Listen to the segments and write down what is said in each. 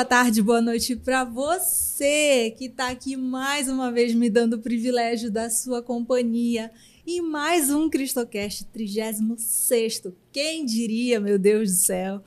boa tarde, boa noite para você que está aqui mais uma vez me dando o privilégio da sua companhia em mais um Cristocast 36. Quem diria, meu Deus do céu?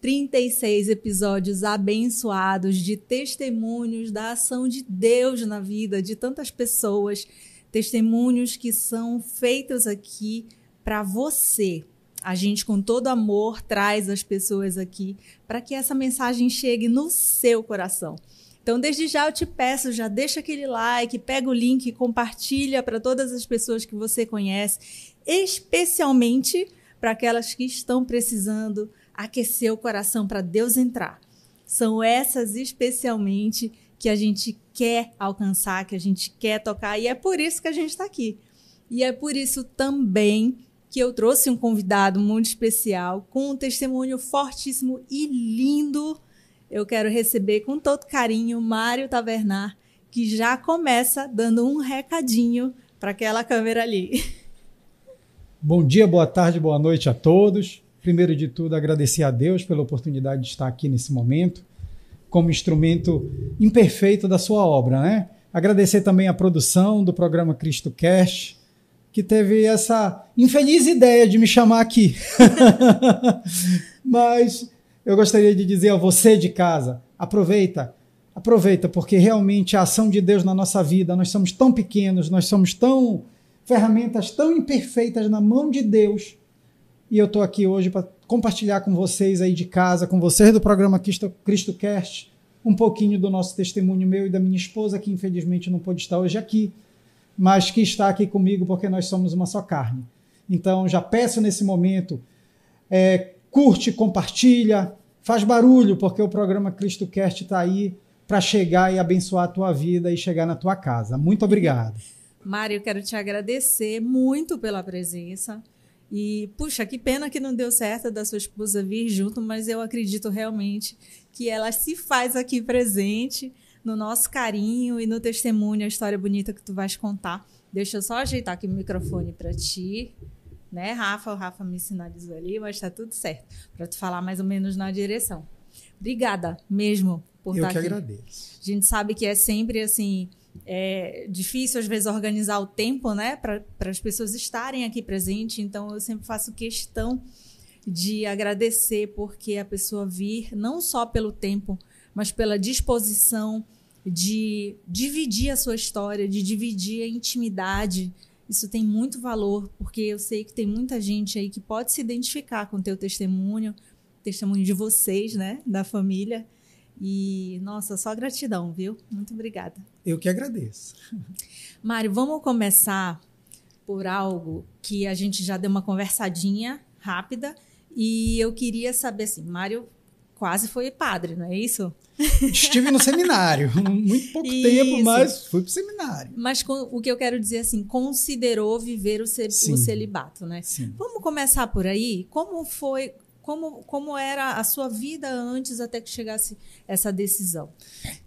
36 episódios abençoados de testemunhos da ação de Deus na vida de tantas pessoas, testemunhos que são feitos aqui para você. A gente, com todo amor, traz as pessoas aqui para que essa mensagem chegue no seu coração. Então, desde já eu te peço, já deixa aquele like, pega o link compartilha para todas as pessoas que você conhece, especialmente para aquelas que estão precisando aquecer o coração para Deus entrar. São essas especialmente que a gente quer alcançar, que a gente quer tocar, e é por isso que a gente está aqui. E é por isso também que eu trouxe um convidado muito especial, com um testemunho fortíssimo e lindo. Eu quero receber com todo carinho Mário Tavernar, que já começa dando um recadinho para aquela câmera ali. Bom dia, boa tarde, boa noite a todos. Primeiro de tudo, agradecer a Deus pela oportunidade de estar aqui nesse momento, como instrumento imperfeito da sua obra, né? Agradecer também a produção do programa Cristo Cast, que teve essa infeliz ideia de me chamar aqui. Mas eu gostaria de dizer a você de casa: aproveita, aproveita, porque realmente a ação de Deus na nossa vida, nós somos tão pequenos, nós somos tão ferramentas tão imperfeitas na mão de Deus e eu estou aqui hoje para compartilhar com vocês aí de casa, com vocês do programa Cristo, Cristo Cast, um pouquinho do nosso testemunho meu e da minha esposa, que infelizmente não pôde estar hoje aqui, mas que está aqui comigo porque nós somos uma só carne. Então já peço nesse momento, é, curte, compartilha, faz barulho, porque o programa Cristo Cast está aí para chegar e abençoar a tua vida e chegar na tua casa. Muito obrigado. Mário, quero te agradecer muito pela presença. E, puxa, que pena que não deu certo da sua esposa vir junto, mas eu acredito realmente que ela se faz aqui presente no nosso carinho e no testemunho, a história bonita que tu vais contar. Deixa eu só ajeitar aqui o microfone para ti, né, Rafa? O Rafa me sinalizou ali, mas está tudo certo, para tu falar mais ou menos na direção. Obrigada mesmo por eu estar aqui. Eu que agradeço. A gente sabe que é sempre assim é difícil às vezes organizar o tempo, né, para as pessoas estarem aqui presentes. Então eu sempre faço questão de agradecer porque a pessoa vir não só pelo tempo, mas pela disposição de dividir a sua história, de dividir a intimidade. Isso tem muito valor, porque eu sei que tem muita gente aí que pode se identificar com o teu testemunho, testemunho de vocês, né, da família. E, nossa, só gratidão, viu? Muito obrigada. Eu que agradeço. Mário, vamos começar por algo que a gente já deu uma conversadinha rápida e eu queria saber assim, Mário quase foi padre, não é isso? Estive no seminário, muito pouco isso. tempo, mas fui para o seminário. Mas com, o que eu quero dizer assim, considerou viver o, cel o celibato, né? Sim. Vamos começar por aí? Como foi, como, como era a sua vida antes até que chegasse essa decisão?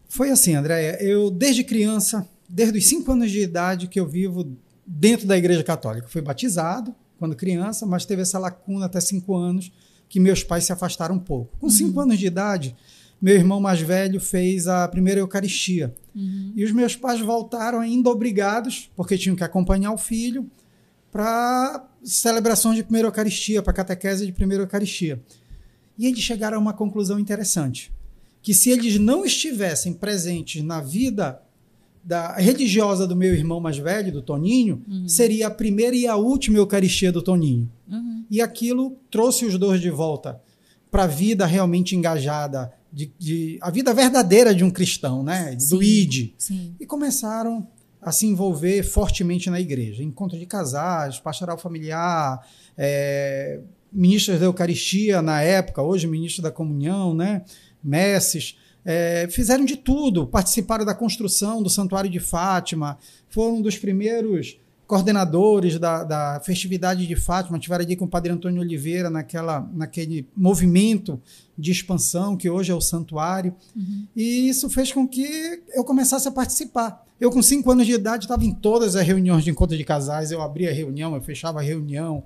Foi assim, Andréia. Eu, desde criança, desde os cinco anos de idade, que eu vivo dentro da Igreja Católica. Fui batizado quando criança, mas teve essa lacuna até cinco anos que meus pais se afastaram um pouco. Com cinco uhum. anos de idade, meu irmão mais velho fez a primeira Eucaristia. Uhum. E os meus pais voltaram ainda obrigados, porque tinham que acompanhar o filho, para celebrações de primeira Eucaristia, para catequese de primeira Eucaristia. E eles chegaram a uma conclusão interessante: que se eles não estivessem presentes na vida da religiosa do meu irmão mais velho, do Toninho, uhum. seria a primeira e a última Eucaristia do Toninho. E aquilo trouxe os dois de volta para a vida realmente engajada, de, de, a vida verdadeira de um cristão, né? Sim, do ID. Sim. E começaram a se envolver fortemente na igreja. Encontro de casais, pastoral familiar, é, ministros da Eucaristia na época, hoje ministro da Comunhão, né? messes, é, fizeram de tudo, participaram da construção do Santuário de Fátima, foram um dos primeiros coordenadores da, da, festividade de Fátima, tiveram ali com o Padre Antônio Oliveira naquela, naquele movimento de expansão que hoje é o santuário. Uhum. E isso fez com que eu começasse a participar. Eu, com cinco anos de idade, estava em todas as reuniões de encontro de casais. Eu abria a reunião, eu fechava a reunião,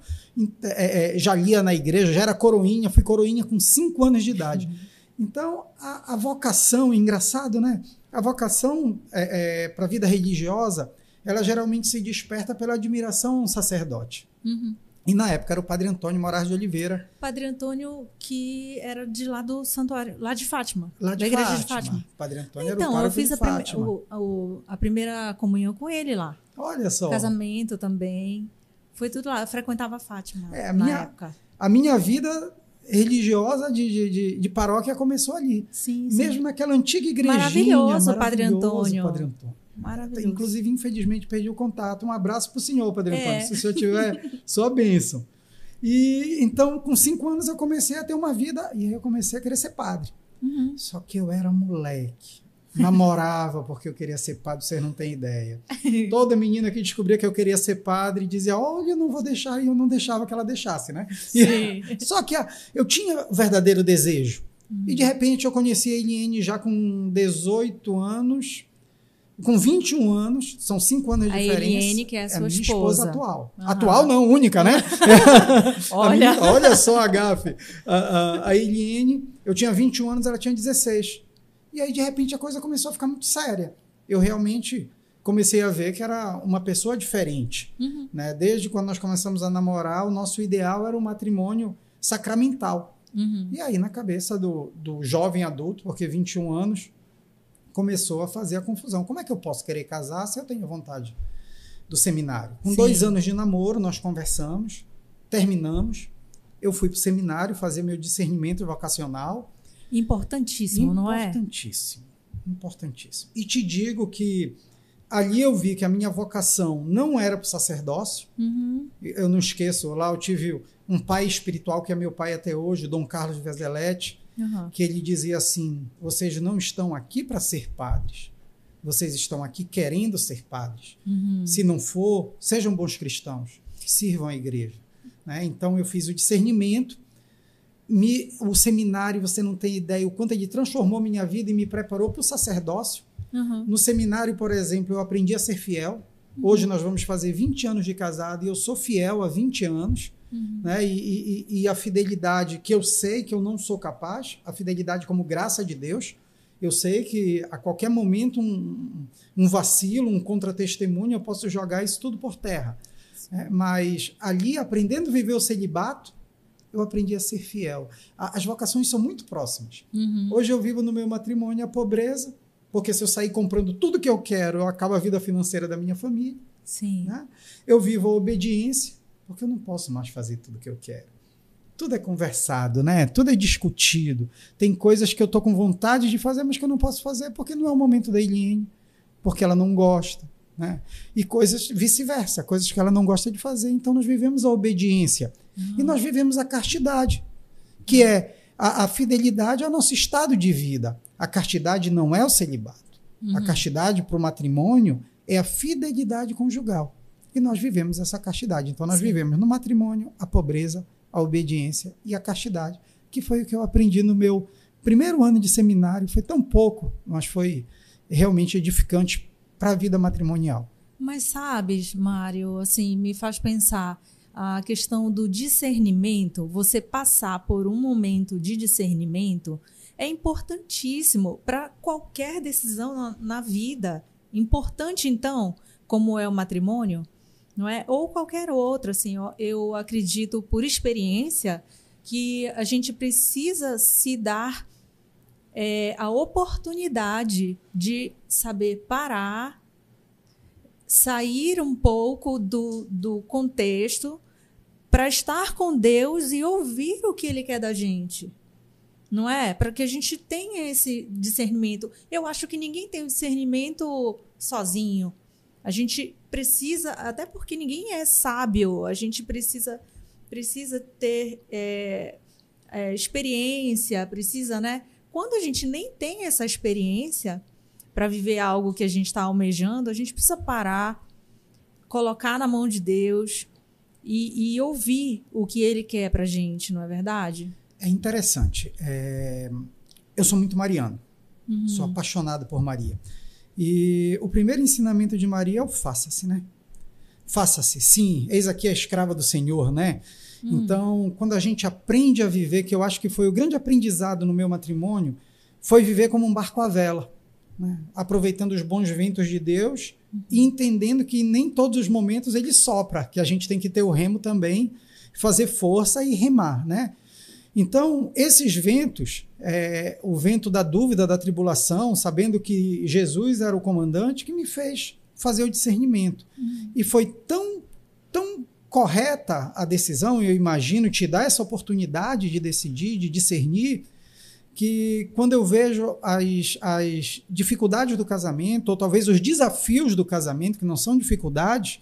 é, é, já lia na igreja, já era coroinha, fui coroinha com cinco anos de idade. Uhum. Então, a, a vocação, engraçado, né? A vocação é, é, para a vida religiosa, ela geralmente se desperta pela admiração a um sacerdote. Uhum. E na época era o Padre Antônio Moraes de Oliveira. Padre Antônio, que era de lá do santuário, lá de Fátima. Lá de da igreja Fátima. de Fátima. Padre Antônio era o Então, eu fiz a, prime- o- o- a primeira comunhão com ele lá. Olha só. Casamento também. Foi tudo lá. Eu frequentava Fátima É, a na minha- época. A minha vida religiosa de, de, de, paróquia começou ali. Sim, sim. Mesmo naquela antiga igrejinha. Maravilhoso, Padre maravilhoso, Antônio. Padre Antônio. Maravilhoso. Inclusive, infelizmente, perdi o contato. Um abraço para o senhor, Padre É. Antônio. Se o senhor tiver, sua bênção. E então, com cinco anos, eu comecei a ter uma vida e aí eu comecei a querer ser padre. Uhum. Só que eu era moleque. Namorava porque eu queria ser padre, vocês não têm ideia. Toda menina que descobria que eu queria ser padre dizia: Olha, eu não vou deixar, e eu não deixava que ela deixasse, né? Sim. Só que ah, eu tinha o verdadeiro desejo. Uhum. E de repente eu conheci a Eliane já com 18 anos, com 21 anos, são 5 anos de A diferença. Eliane, que é a sua minha esposa. atual. Aham. Atual não, única, né? Olha. minha- olha só a gafe. A, a, a Eliane, eu tinha 21 anos, ela tinha 16. E aí, de repente, a coisa começou a ficar muito séria. Eu realmente comecei a ver que era uma pessoa diferente. Uhum. Né? Desde quando nós começamos a namorar, o nosso ideal era o matrimônio sacramental. Uhum. E aí, na cabeça do, do jovem adulto, porque 21 anos, começou a fazer a confusão. Como é que eu posso querer casar se eu tenho vontade do seminário? Com Sim. dois anos de namoro, nós conversamos, terminamos. Eu fui para o seminário fazer meu discernimento vocacional. Importantíssimo, não é? Importantíssimo. Importantíssimo. E te digo que ali eu vi que a minha vocação não era para o sacerdócio. Uhum. Eu não esqueço, lá eu tive um pai espiritual que é meu pai até hoje, Dom Carlos Vezeletti, Uhum. que ele dizia assim: vocês não estão aqui para ser padres, vocês estão aqui querendo ser padres. Uhum. Se não for, sejam bons cristãos, sirvam a igreja. Né? Então eu fiz o discernimento. Me, o seminário, você não tem ideia o quanto ele transformou minha vida e me preparou para o sacerdócio. Uhum. No seminário, por exemplo, eu aprendi a ser fiel. Hoje nós vamos fazer 20 anos de casado e eu sou fiel há 20 anos. Uhum. Né? E, e- e a fidelidade que eu sei que eu não sou capaz, a fidelidade como graça de Deus. Eu sei que a qualquer momento um, um vacilo, um contra-testemunho, eu posso jogar isso tudo por terra. É, mas ali, aprendendo a viver o celibato, eu aprendi a ser fiel. A- as vocações são muito próximas. Uhum. Hoje eu vivo no meu matrimônio a pobreza, porque se eu sair comprando tudo que eu quero, eu acabo a vida financeira da minha família. Sim. Né? Eu vivo a obediência, porque eu não posso mais fazer tudo que eu quero. Tudo é conversado, né? Tudo é discutido. Tem coisas que eu tô com vontade de fazer, mas que eu não posso fazer porque não é o momento da Eliane, porque ela não gosta, né? E coisas vice-versa, coisas que ela não gosta de fazer. Então nós vivemos a obediência e nós vivemos a castidade, que é a, a fidelidade ao nosso estado de vida. A castidade não é o celibato. A castidade para o matrimônio é a fidelidade conjugal. E nós vivemos essa castidade. Então, nós Sim. vivemos no matrimônio a pobreza, a obediência e a castidade, que foi o que eu aprendi no meu primeiro ano de seminário. Foi tão pouco, mas foi realmente edificante para a vida matrimonial. Mas sabes, Mário, assim, me faz pensar a questão do discernimento, você passar por um momento de discernimento é importantíssimo para qualquer decisão na, na vida. Importante, então, como é o matrimônio, não é? Ou qualquer outro, assim, ó, eu acredito por experiência que a gente precisa se dar é, a oportunidade de saber parar, sair um pouco do, do contexto para estar com Deus e ouvir o que Ele quer da gente. Não é? Para que a gente tenha esse discernimento. Eu acho que ninguém tem o discernimento sozinho. A gente precisa, até porque ninguém é sábio, a gente precisa, precisa ter é, é, experiência, precisa, né? Quando a gente nem tem essa experiência para viver algo que a gente está almejando, a gente precisa parar, colocar na mão de Deus e, e ouvir o que Ele quer para gente, não é verdade? É interessante. É, Eu sou muito mariano. Uhum. Sou apaixonado por Maria. E o primeiro ensinamento de Maria é o faça-se, né? Faça-se, sim, eis aqui a escrava do Senhor, né? Hum. Então, quando a gente aprende a viver, que eu acho que foi o grande aprendizado no meu matrimônio, foi viver como um barco à vela, né? aproveitando os bons ventos de Deus uhum. e entendendo que nem todos os momentos ele sopra, que a gente tem que ter o remo também, fazer força e remar, né? Então, esses ventos, é, o vento da dúvida, da tribulação, sabendo que Jesus era o comandante, que me fez fazer o discernimento. Uhum. E foi tão, tão correta a decisão, eu imagino, te dar essa oportunidade de decidir, de discernir, que quando eu vejo as, as dificuldades do casamento, ou talvez os desafios do casamento, que não são dificuldades,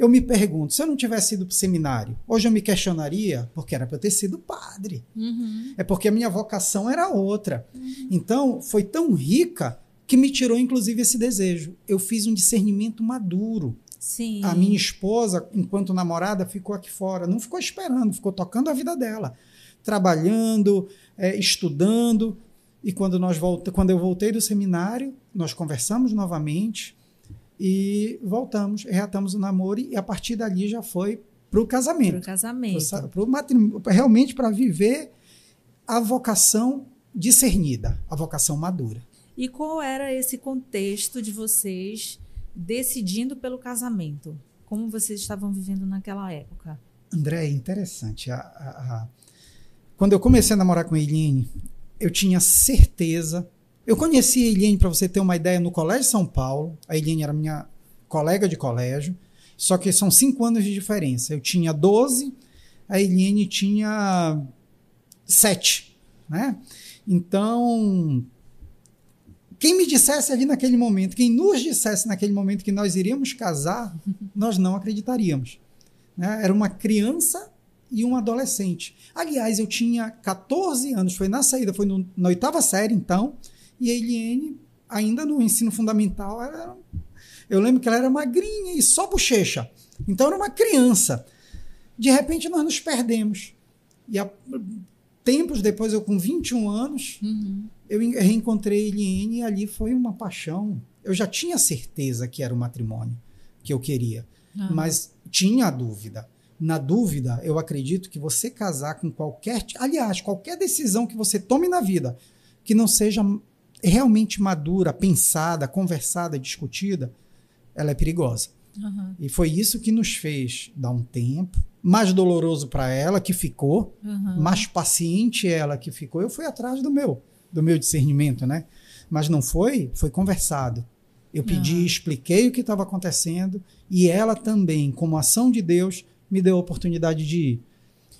eu me pergunto, se eu não tivesse ido para o seminário, hoje eu me questionaria, porque era para eu ter sido padre. Uhum. É porque a minha vocação era outra. Uhum. Então, foi tão rica que me tirou, inclusive, esse desejo. Eu fiz um discernimento maduro. Sim. A minha esposa, enquanto namorada, ficou aqui fora. Não ficou esperando, ficou tocando a vida dela. Trabalhando, é, estudando. E quando, nós volta, quando eu voltei do seminário, nós conversamos novamente e voltamos, reatamos o namoro e a partir dali já foi para o casamento. Para o casamento. Pro, pro realmente para viver a vocação discernida, a vocação madura. E qual era esse contexto de vocês decidindo pelo casamento? Como vocês estavam vivendo naquela época? André, é interessante. A, a, a... Quando eu comecei a namorar com a Eline, eu tinha certeza eu conheci a Eliane, para você ter uma ideia, no Colégio São Paulo. A Eliane era minha colega de colégio, só que são cinco anos de diferença. Eu tinha 12, a Eliane tinha 7, né? Então, quem me dissesse ali naquele momento, quem nos dissesse naquele momento que nós iríamos casar, nós não acreditaríamos. Né? Era uma criança e um adolescente. Aliás, eu tinha 14 anos, foi na saída, foi no, na oitava série, então. E a Eliane, ainda no ensino fundamental, era, eu lembro que ela era magrinha e só bochecha. Então era uma criança. De repente nós nos perdemos. E a, tempos depois, eu com 21 anos, uhum. eu reencontrei a Eliane e ali foi uma paixão. Eu já tinha certeza que era o matrimônio que eu queria, ah. mas tinha a dúvida. Na dúvida, eu acredito que você casar com qualquer. Aliás, qualquer decisão que você tome na vida que não seja realmente madura, pensada, conversada, discutida, ela é perigosa. Uhum. E foi isso que nos fez dar um tempo. Mais doloroso para ela, que ficou, uhum. mais paciente ela que ficou. Eu fui atrás do meu, do meu discernimento, né? Mas não foi, foi conversado. Eu pedi, uhum. expliquei o que estava acontecendo e ela também, como ação de Deus, me deu a oportunidade de ir.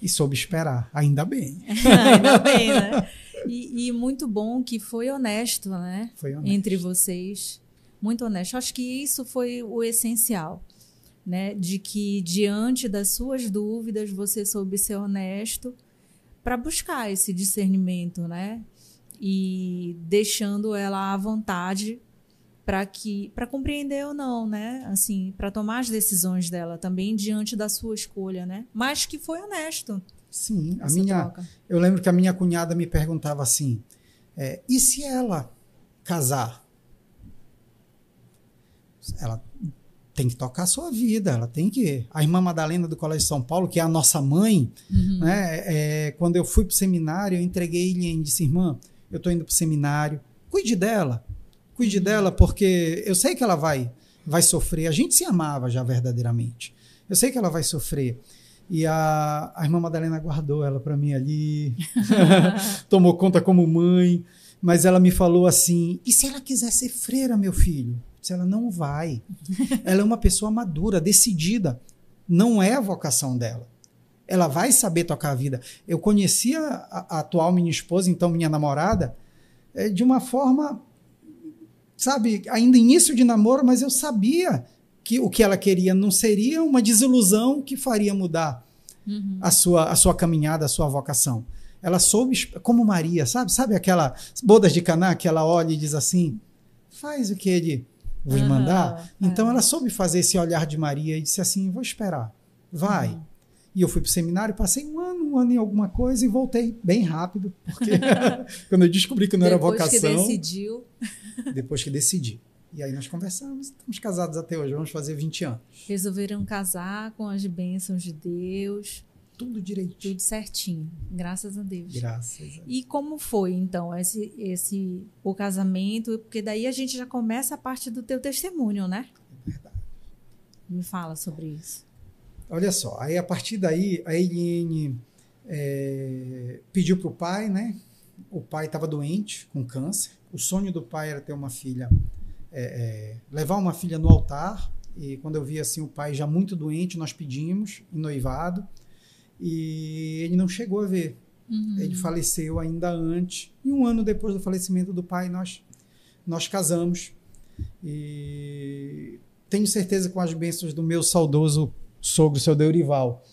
E soube esperar, ainda bem. ainda bem, né? E, e, muito bom que foi honesto, né? Foi honesto. Entre vocês. Muito honesto. Acho que isso foi o essencial, né? De que diante das suas dúvidas você soube ser honesto para buscar esse discernimento, né? E deixando ela à vontade para que para compreender ou não, né? Assim, para tomar as decisões dela também diante da sua escolha, né? Mas que foi honesto. Sim, a minha. Troca. Eu lembro que a minha cunhada me perguntava assim: é, e se ela casar? Ela tem que tocar a sua vida, ela tem que. A irmã Madalena do Colégio de São Paulo, que é a nossa mãe, uhum. né, é, quando eu fui para o seminário, eu entreguei ele e disse: irmã, eu estou indo para o seminário, cuide dela, cuide uhum. dela, porque eu sei que ela vai, vai sofrer. A gente se amava já verdadeiramente. Eu sei que ela vai sofrer. E a, a irmã Madalena guardou ela para mim ali, tomou conta como mãe, mas ela me falou assim: e se ela quiser ser freira, meu filho? Se ela não vai. ela é uma pessoa madura, decidida. Não é a vocação dela. Ela vai saber tocar a vida. Eu conhecia a, a atual minha esposa, então minha namorada, é, de uma forma, sabe, ainda início de namoro, mas eu sabia que o que ela queria não seria uma desilusão que faria mudar uhum. a, sua, a sua caminhada, a sua vocação. Ela soube, como Maria, sabe? Sabe aquela bodas de Caná que ela olha e diz assim: faz o que ele vos uhum, mandar? É. Então ela soube fazer esse olhar de Maria e disse assim: vou esperar, vai. Uhum. E eu fui para o seminário, passei um ano, um ano em alguma coisa e voltei bem rápido, porque quando eu descobri que não era vocação. Depois que decidiu. Depois que decidi. E aí nós conversamos, estamos casados até hoje, vamos fazer 20 anos. Resolveram casar com as bênçãos de Deus. tudo direitinho. Tudo certinho, graças a Deus. Graças a Deus. E como foi, então, esse, esse o casamento? Porque daí a gente já começa a parte do teu testemunho, né? É verdade. Me fala sobre isso. Olha só, aí a partir daí a Eliane é, pediu para o pai, né? O pai estava doente, com câncer. O sonho do pai era ter uma filha, é, é, levar uma filha no altar. E quando eu vi assim o pai já muito doente, nós pedimos em noivado e ele não chegou a ver. Uhum. Ele faleceu ainda antes. E um ano depois do falecimento do pai, nós, nós casamos. E tenho certeza com as bênçãos do meu saudoso sogro, seu Deurival.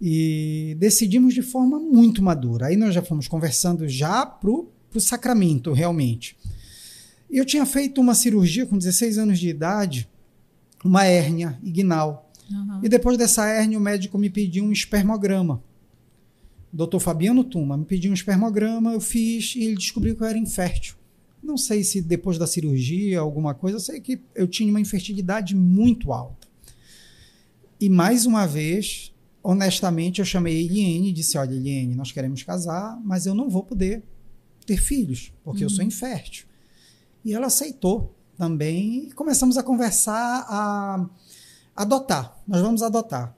E decidimos de forma muito madura. Aí nós já fomos conversando já pro, pro sacramento, realmente. Eu tinha feito uma cirurgia com 16 anos de idade, uma hérnia ignal. Uhum. E depois dessa hérnia, o médico me pediu um espermograma. O doutor Fabiano Tuma me pediu um espermograma, eu fiz e ele descobriu que eu era infértil. Não sei se depois da cirurgia, alguma coisa, eu sei que eu tinha uma infertilidade muito alta. E mais uma vez, honestamente, eu chamei a Eliane e disse: Olha, Eliane, nós queremos casar, mas eu não vou poder ter filhos, porque eu sou infértil. E ela aceitou também e começamos a conversar, a adotar. Nós vamos adotar.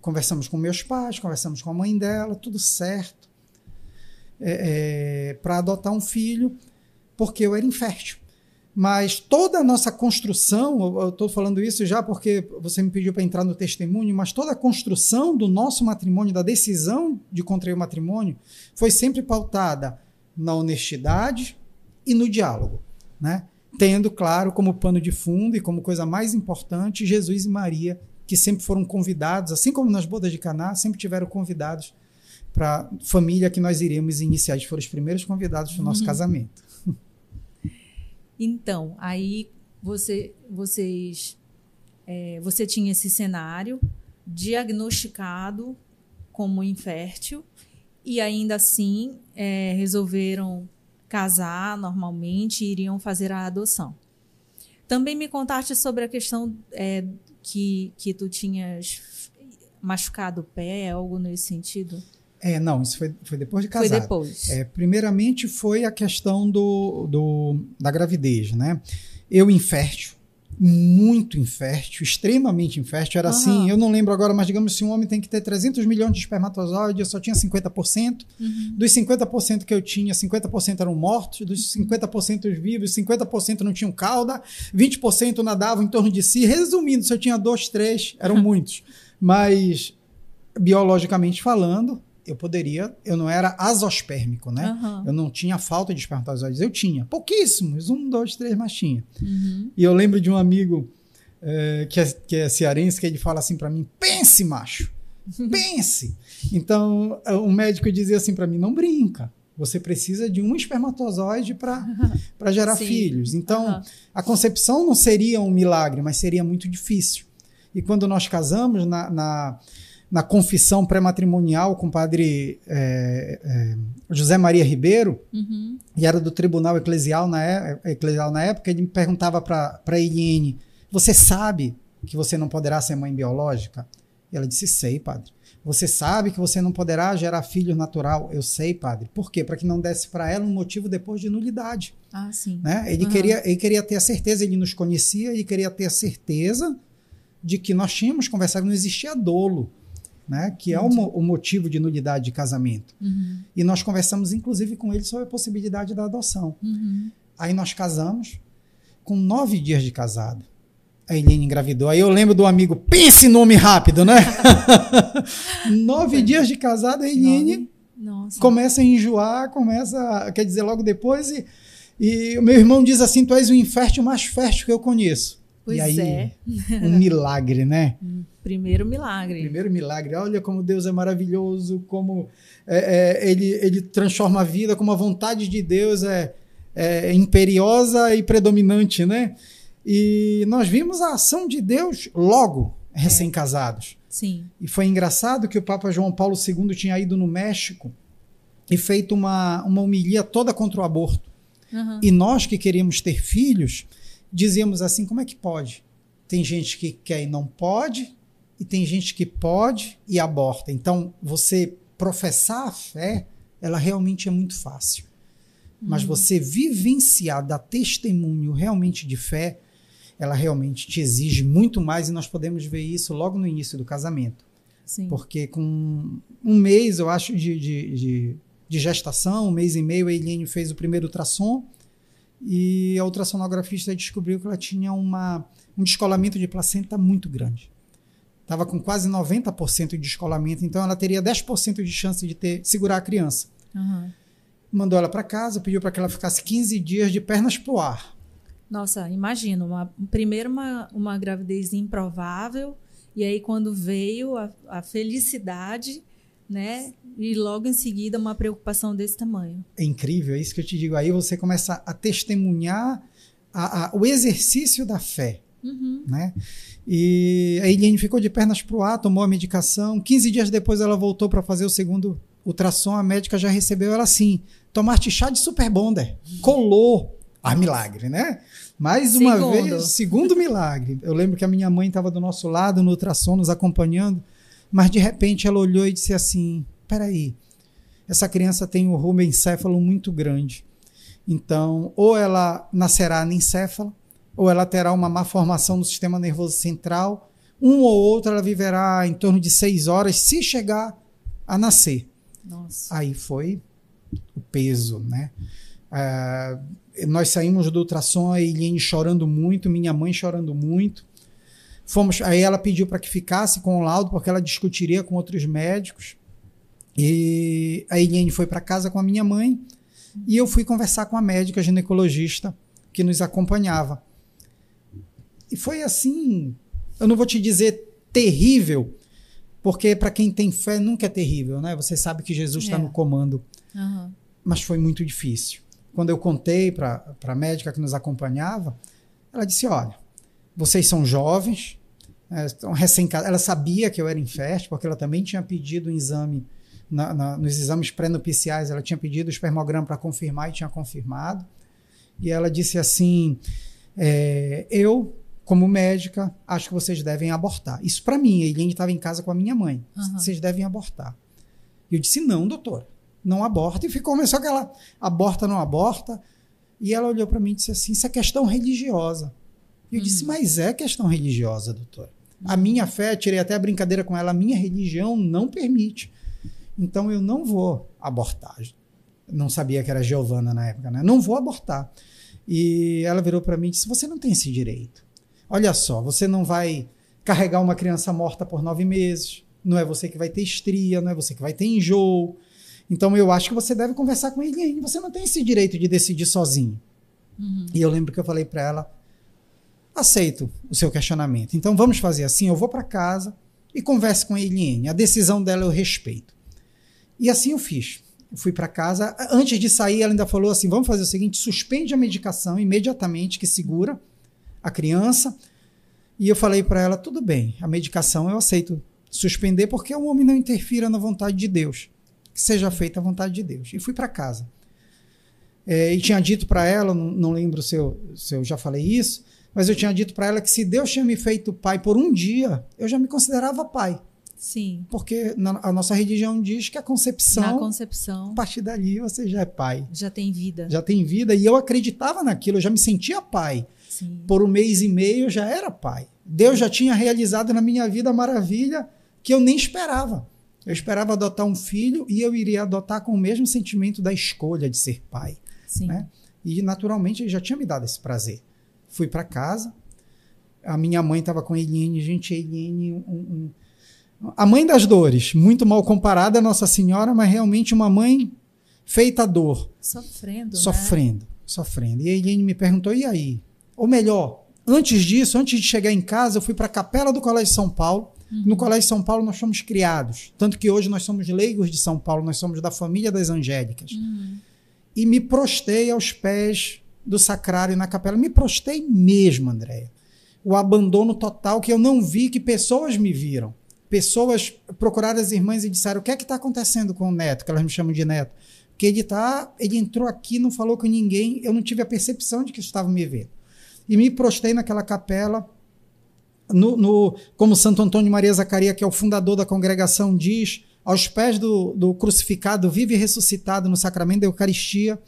Conversamos com meus pais, conversamos com a mãe dela, tudo certo. para adotar um filho, porque eu era infértil. Mas toda a nossa construção, eu estou falando isso já porque você me pediu para entrar no testemunho, mas toda a construção do nosso matrimônio, da decisão de contrair o matrimônio, foi sempre pautada na honestidade e no diálogo, né? Tendo, claro, como pano de fundo e como coisa mais importante, Jesus e Maria, que sempre foram convidados, assim como nas bodas de Caná, sempre tiveram convidados para a família que nós iremos iniciar. Eles foram os primeiros convidados para o nosso Uhum. casamento. Então, aí você, vocês, é, você tinha esse cenário diagnosticado como infértil e ainda assim é, resolveram casar normalmente e iriam fazer a adoção. Também me contaste sobre a questão é, que, que tu tinhas machucado o pé, algo nesse sentido? É, não, isso foi, foi depois de casado. Foi depois. É, primeiramente foi a questão do, do, da gravidez, né? Eu infértil, muito infértil, extremamente infértil. Era Aham. assim, eu não lembro agora, mas digamos assim, um homem tem que ter 300 milhões de espermatozoides, eu só tinha 50%. Uhum. Dos 50% que eu tinha, 50% eram mortos, dos 50% vivos, 50% não tinham cauda, 20% nadavam em torno de si. Resumindo, se eu tinha dois, três, eram muitos. Mas, biologicamente falando, eu poderia, eu não era azospérmico, né? Aham. Eu não tinha falta de espermatozoides, eu tinha. Pouquíssimos, um, dois, três, mas tinha. Uhum. E eu lembro de um amigo eh, que, é, que é cearense, que ele fala assim para mim: pense, macho, pense. Então, eh, o médico dizia assim para mim: não brinca. Você precisa de um espermatozoide para gerar Sim. filhos. Então, Aham. a concepção não seria um milagre, mas seria muito difícil. E quando nós casamos, na, na, na confissão pré-matrimonial com o padre eh, eh, José Maria Ribeiro, Uhum. e era do tribunal eclesial na, é- eclesial na época, ele me perguntava para Eliane: Você sabe que você não poderá ser mãe biológica? E ela disse: Sei, padre. Você sabe que você não poderá gerar filho natural? Eu sei, padre. Por quê? Para que não desse para ela um motivo depois de nulidade. Ah, sim. Né? Ele, Aham. queria, ele queria ter a certeza, ele nos conhecia, ele queria ter a certeza de que nós tínhamos conversado, não existia dolo, né? que é o, o motivo de nulidade de casamento. Uhum. E nós conversamos, inclusive, com ele sobre a possibilidade da adoção. Uhum. Aí nós casamos, com nove dias de casado. A Eliane engravidou. Aí eu lembro do amigo, pense nome rápido, né? nove dias de casado, a. Nossa. começa a enjoar, começa, quer dizer, logo depois. E, e o meu irmão diz assim: Tu és o infértil mais fértil que eu conheço. Pois e aí, é. um milagre, né? Primeiro milagre. Primeiro milagre. Olha como Deus é maravilhoso, como é, é, ele, ele transforma a vida, como a vontade de Deus é, é imperiosa e predominante, né? E nós vimos a ação de Deus logo, recém-casados. Sim. E foi engraçado que o Papa João Paulo II tinha ido no México e feito uma, uma homilia toda contra o aborto. Aham. E nós que queríamos ter filhos, dizíamos assim: como é que pode? Tem gente que quer e não pode, e tem gente que pode e aborta. Então, você professar a fé, ela realmente é muito fácil. Mas você vivenciar, dar testemunho realmente de fé, ela realmente te exige muito mais e nós podemos ver isso logo no início do casamento. Sim. Porque com um mês, eu acho, de, de, de, de gestação, um mês e meio, a Eliane fez o primeiro ultrassom e a ultrassonografista descobriu que ela tinha uma, um descolamento de placenta muito grande. Estava com quase 90% de descolamento, então ela teria 10% de chance de ter segurar a criança. Aham. Mandou ela para casa, pediu para que ela ficasse 15 dias de pernas pro ar. Nossa, imagina, uma, primeiro uma, uma gravidez improvável, e aí quando veio a, a felicidade, né? E logo em seguida uma preocupação desse tamanho. É incrível, é isso que eu te digo. Aí você começa a testemunhar a- a- o exercício da fé. Uhum. né? E a Eliane ficou de pernas pro ar, tomou a medicação. 15 dias depois ela voltou para fazer o segundo ultrassom. A médica já recebeu ela assim: tomaste chá de super bonder. Colou. Ah, milagre, né? Mais uma Segundo. vez, segundo milagre. Eu lembro que a minha mãe estava do nosso lado no ultrassom, nos acompanhando, mas de repente ela olhou e disse assim: peraí, essa criança tem um rubencéfalo muito grande. Então, ou ela nascerá anencéfala, ou ela terá uma má formação no sistema nervoso central. Um ou outro ela viverá em torno de seis horas, se chegar a nascer. Nossa. Aí foi o peso, né? Ah, nós saímos do ultrassom, a Eliane chorando muito, minha mãe chorando muito. Fomos, aí ela pediu para que ficasse com o laudo, porque ela discutiria com outros médicos. E a Eliane foi para casa com a minha mãe e eu fui conversar com a médica ginecologista que nos acompanhava. E foi assim, eu não vou te dizer terrível, porque para quem tem fé nunca é terrível, né? Você sabe que Jesus está É. no comando, Aham. mas foi muito difícil. Quando eu contei para a médica que nos acompanhava, ela disse: Olha, vocês são jovens, é, estão recém Ela sabia que eu era infértil, porque ela também tinha pedido um exame, na- na- nos exames pré-nupciais, ela tinha pedido o espermograma para confirmar e tinha confirmado. E ela disse assim: é, Eu, como médica, acho que vocês devem abortar. Isso para mim, a Eliane estava em casa com a minha mãe. Aham. Vocês devem abortar. E eu disse: Não, doutora, não aborta. E ficou, começou aquela aborta, não aborta. E ela olhou para mim e disse assim: Isso é questão religiosa. E eu disse: Mas é questão religiosa, doutora. A minha fé, tirei até a brincadeira com ela, a minha religião não permite. Então eu não vou abortar. Não sabia que era Giovana na época, né? Não vou abortar. E ela virou para mim e disse: Você não tem esse direito. Olha só, você não vai carregar uma criança morta por nove meses. Não é você que vai ter estria, não é você que vai ter enjoo. Então eu acho que você deve conversar com ele. Você não tem esse direito de decidir sozinho. Uhum. E eu lembro que eu falei para ela: aceito o seu questionamento. Então vamos fazer assim: eu vou para casa e converso com a Eliane. A decisão dela eu respeito. E assim eu fiz. Eu fui para casa. Antes de sair, ela ainda falou assim: vamos fazer o seguinte: suspende a medicação imediatamente, que segura a criança. E eu falei para ela: tudo bem, a medicação eu aceito suspender, porque o homem não interfira na vontade de Deus. Que seja feita a vontade de Deus. E fui para casa. É, e tinha dito para ela, não, não lembro se eu, se eu já falei isso, mas eu tinha dito para ela que se Deus tinha me feito pai por um dia, eu já me considerava pai. Sim. Porque na- a nossa religião diz que a Na concepção, concepção a partir dali você já é pai. já tem vida. Já tem vida. E eu acreditava naquilo, eu já me sentia pai. Sim. Por um mês e meio eu já era pai. Deus já tinha realizado na minha vida a maravilha que eu nem esperava. Eu esperava adotar um filho e eu iria adotar com o mesmo sentimento da escolha de ser pai. Sim. né? E naturalmente ele já tinha me dado esse prazer. Fui para casa, a minha mãe estava com a Eliane, gente, a Eliane, um- um- a mãe das dores, muito mal comparada à Nossa Senhora, mas realmente uma mãe feita a dor, Sofrendo. Né? sofrendo, sofrendo. E a Eliane me perguntou, e aí? Ou melhor, antes disso, antes de chegar em casa, eu fui para a capela do Colégio São Paulo. No Colégio São Paulo nós fomos criados, tanto que hoje nós somos leigos de São Paulo, nós somos da família das Angélicas Uhum. e me prostei aos pés do sacrário na capela. Me prostei mesmo, Andréia. O abandono total que eu não vi, que pessoas me viram. Pessoas procuraram as irmãs e disseram: o que é que está acontecendo com o neto? Que elas me chamam de neto. Que ele tá, ele entrou aqui, não falou com ninguém, eu não tive a percepção de que estava me vendo. E me prostei naquela capela no, no, como Santo Antônio Maria Zacaria, que é o fundador da congregação, diz, aos pés do, do crucificado, vivo e ressuscitado no sacramento da Eucaristia,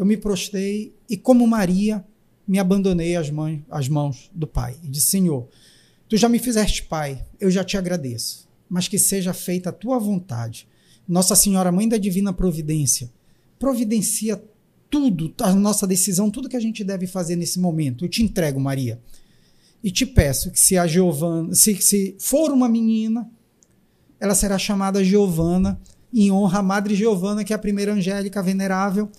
eu me prostei e, como Maria, me abandonei às, mãos, às mãos do Pai. E disse: Senhor, tu já me fizeste Pai, eu já te agradeço, mas que seja feita a tua vontade. Nossa Senhora, Mãe da Divina Providência, providencia tudo, a nossa decisão, tudo que a gente deve fazer nesse momento. Eu te entrego, Maria. E te peço que se a Giovana, se, se for uma menina, ela será chamada Giovana em honra à Madre Giovana, que é a primeira angélica venerável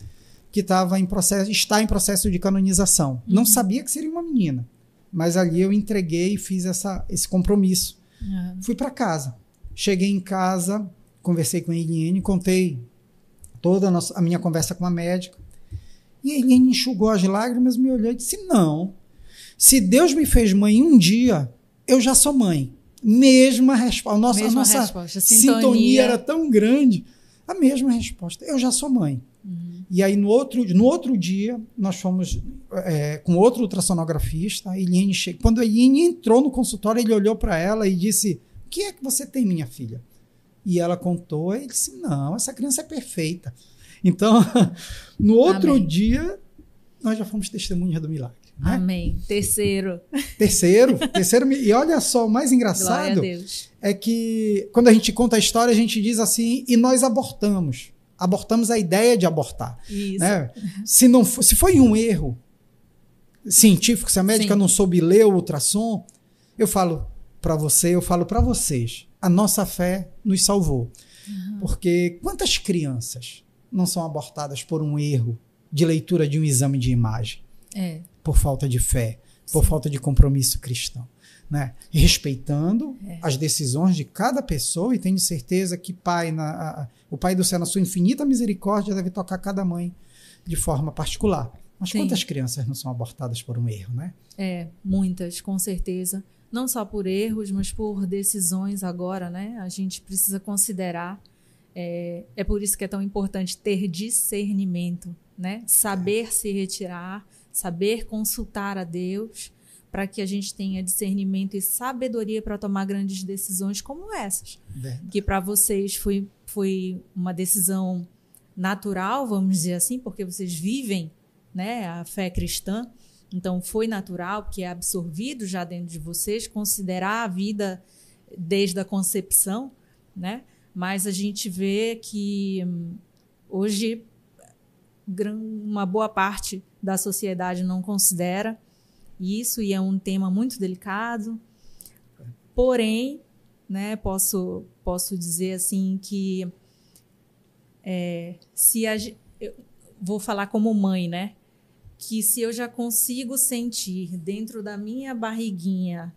que estava em processo, está em processo de canonização. Uhum. Não sabia que seria uma menina, mas ali eu entreguei e fiz essa, esse compromisso. Uhum. Fui para casa. Cheguei em casa, conversei com a Eliane, contei toda a, nossa, a minha conversa com a médica. E a Eliane enxugou as lágrimas, me olhou e disse: Não, se Deus me fez mãe um dia, eu já sou mãe. Mesma resposta. Nossa, Mesma a nossa resposta. Sintonia. sintonia. era tão grande. A mesma resposta. Eu já sou mãe. E aí, no outro, no outro dia, nós fomos é, com outro ultrassonografista. A Eliane che... Quando a Eliane entrou no consultório, ele olhou para ela e disse: O que é que você tem, minha filha? E ela contou. E ele disse: Não, essa criança é perfeita. Então, no outro Amém. dia, nós já fomos testemunhas do milagre. Né? Amém. Terceiro. Terceiro, terceiro. E olha só, o mais engraçado é que quando a gente conta a história, a gente diz assim, e nós abortamos. Abortamos a ideia de abortar. Isso. Né? Se, não, se foi um erro científico, se a médica Sim. não soube ler o ultrassom, eu falo para você, eu falo para vocês, a nossa fé nos salvou. Uhum. Porque quantas crianças não são abortadas por um erro de leitura de um exame de imagem? É por falta de fé, por Sim. falta de compromisso cristão. Né? Respeitando é. as decisões de cada pessoa e tenho certeza que pai na, a, o Pai do céu, na sua infinita misericórdia, deve tocar cada mãe de forma particular. Mas Sim. quantas crianças não são abortadas por um erro, né? É, muitas, com certeza. Não só por erros, mas por decisões agora, né? A gente precisa considerar. É, é por isso que é tão importante ter discernimento, né? Saber é. se retirar saber consultar a Deus para que a gente tenha discernimento e sabedoria para tomar grandes decisões como essas. Verdade. Que para vocês foi, foi uma decisão natural, vamos dizer assim, porque vocês vivem né, a fé cristã. Então foi natural, porque é absorvido já dentro de vocês, considerar a vida desde a concepção, né? Mas a gente vê que hum, hoje uma boa parte da sociedade não considera isso e é um tema muito delicado. Porém, né, posso, posso dizer assim que é, se a, vou falar como mãe, né? Que se eu já consigo sentir dentro da minha barriguinha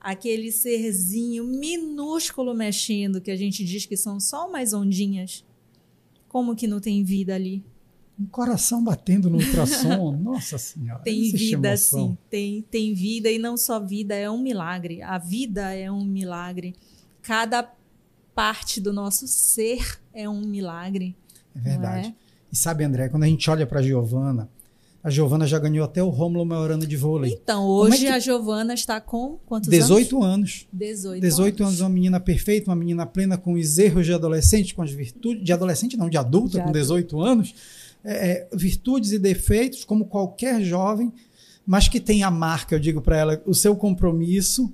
aquele serzinho minúsculo mexendo, que a gente diz que são só umas ondinhas, como que não tem vida ali? Um coração batendo no ultrassom, nossa senhora. Tem vida, sim, tem, tem vida e não só vida, é um milagre. A vida é um milagre. Cada parte do nosso ser é um milagre. É verdade. É? E sabe, André, quando a gente olha para a Giovana, a Giovana já ganhou até o Rômulo Maiorano de vôlei. Então, hoje é que... a Giovana está com quantos 18 anos? anos. 18, 18 anos. anos, uma menina perfeita, uma menina plena com os erros de adolescente, com as virtudes de adolescente não, de adulta, de com 18 anos é, é, virtudes e defeitos, como qualquer jovem, mas que tem a marca, eu digo para ela, o seu compromisso